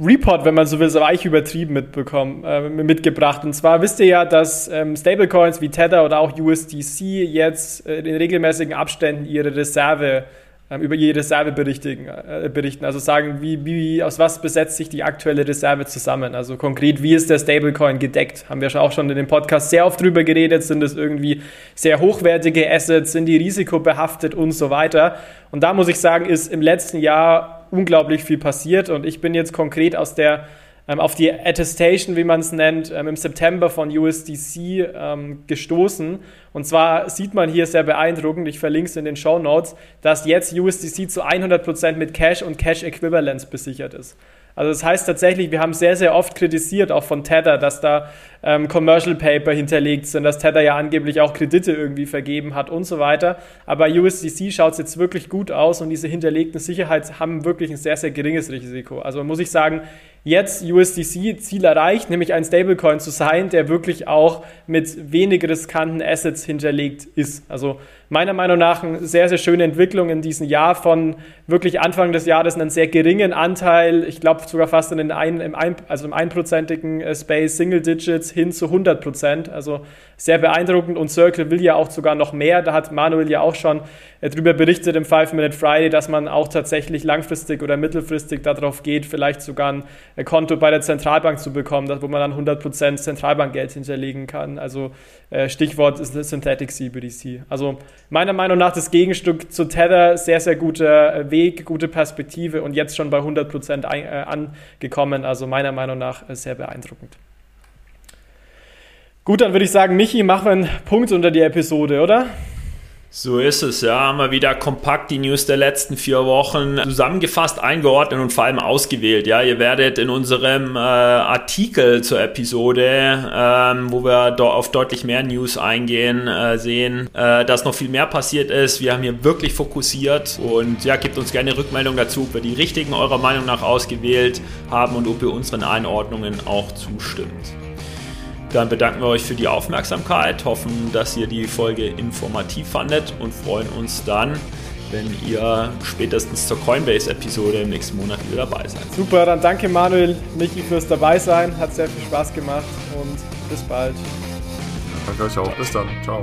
Report, wenn man so will, so weich übertrieben mitbekommen, äh, mitgebracht. Und zwar wisst ihr ja, dass ähm, Stablecoins wie Tether oder auch USDC jetzt äh, in regelmäßigen Abständen ihre Reserve ähm, über ihre Reserve berichten, äh, berichten. Also sagen, wie, wie, aus was besetzt sich die aktuelle Reserve zusammen. Also konkret, wie ist der Stablecoin gedeckt? Haben wir auch schon in dem Podcast sehr oft drüber geredet. Sind es irgendwie sehr hochwertige Assets? Sind die risikobehaftet und so weiter? Und da muss ich sagen, ist im letzten Jahr unglaublich viel passiert und ich bin jetzt konkret aus der ähm, auf die Attestation, wie man es nennt, ähm, im September von USDC ähm, gestoßen. Und zwar sieht man hier sehr beeindruckend, ich verlinke es in den Show Notes, dass jetzt USDC zu 100% mit Cash und Cash Equivalents besichert ist. Also das heißt tatsächlich, wir haben sehr, sehr oft kritisiert, auch von Tether, dass da ähm, Commercial Paper hinterlegt sind, dass Tether ja angeblich auch Kredite irgendwie vergeben hat und so weiter. Aber USDC schaut es jetzt wirklich gut aus und diese hinterlegten Sicherheiten haben wirklich ein sehr, sehr geringes Risiko. Also muss ich sagen, jetzt USDC Ziel erreicht, nämlich ein Stablecoin zu sein, der wirklich auch mit wenig riskanten Assets hinterlegt ist. Also meiner Meinung nach eine sehr, sehr schöne Entwicklung in diesem Jahr von wirklich Anfang des Jahres einen sehr geringen Anteil, ich glaube sogar fast in den ein, im ein, also im einprozentigen äh, Space Single Digits hin zu 100 Prozent. Also sehr beeindruckend und Circle will ja auch sogar noch mehr. Da hat Manuel ja auch schon äh, darüber berichtet im Five Minute Friday, dass man auch tatsächlich langfristig oder mittelfristig darauf geht, vielleicht sogar ein Konto bei der Zentralbank zu bekommen, wo man dann 100 Prozent Zentralbankgeld hinterlegen kann. Also Stichwort ist Synthetic CBDC. Also meiner Meinung nach das Gegenstück zu Tether, sehr, sehr guter Weg, gute Perspektive und jetzt schon bei 100 Prozent angekommen. Also meiner Meinung nach sehr beeindruckend. Gut, dann würde ich sagen, Michi, machen wir einen Punkt unter die Episode, oder? So ist es, ja. Haben wir wieder kompakt die News der letzten vier Wochen zusammengefasst, eingeordnet und vor allem ausgewählt. Ja, ihr werdet in unserem äh, Artikel zur Episode, ähm, wo wir do auf deutlich mehr News eingehen, äh, sehen, äh, dass noch viel mehr passiert ist. Wir haben hier wirklich fokussiert und ja, gebt uns gerne Rückmeldung dazu, ob wir die richtigen eurer Meinung nach ausgewählt haben und ob ihr unseren Einordnungen auch zustimmt. Dann bedanken wir euch für die Aufmerksamkeit, hoffen, dass ihr die Folge informativ fandet und freuen uns dann, wenn ihr spätestens zur Coinbase-Episode im nächsten Monat wieder dabei seid. Super, dann danke Manuel, Michi fürs Dabeisein. Hat sehr viel Spaß gemacht und bis bald. Danke euch auch. Bis dann. Ciao.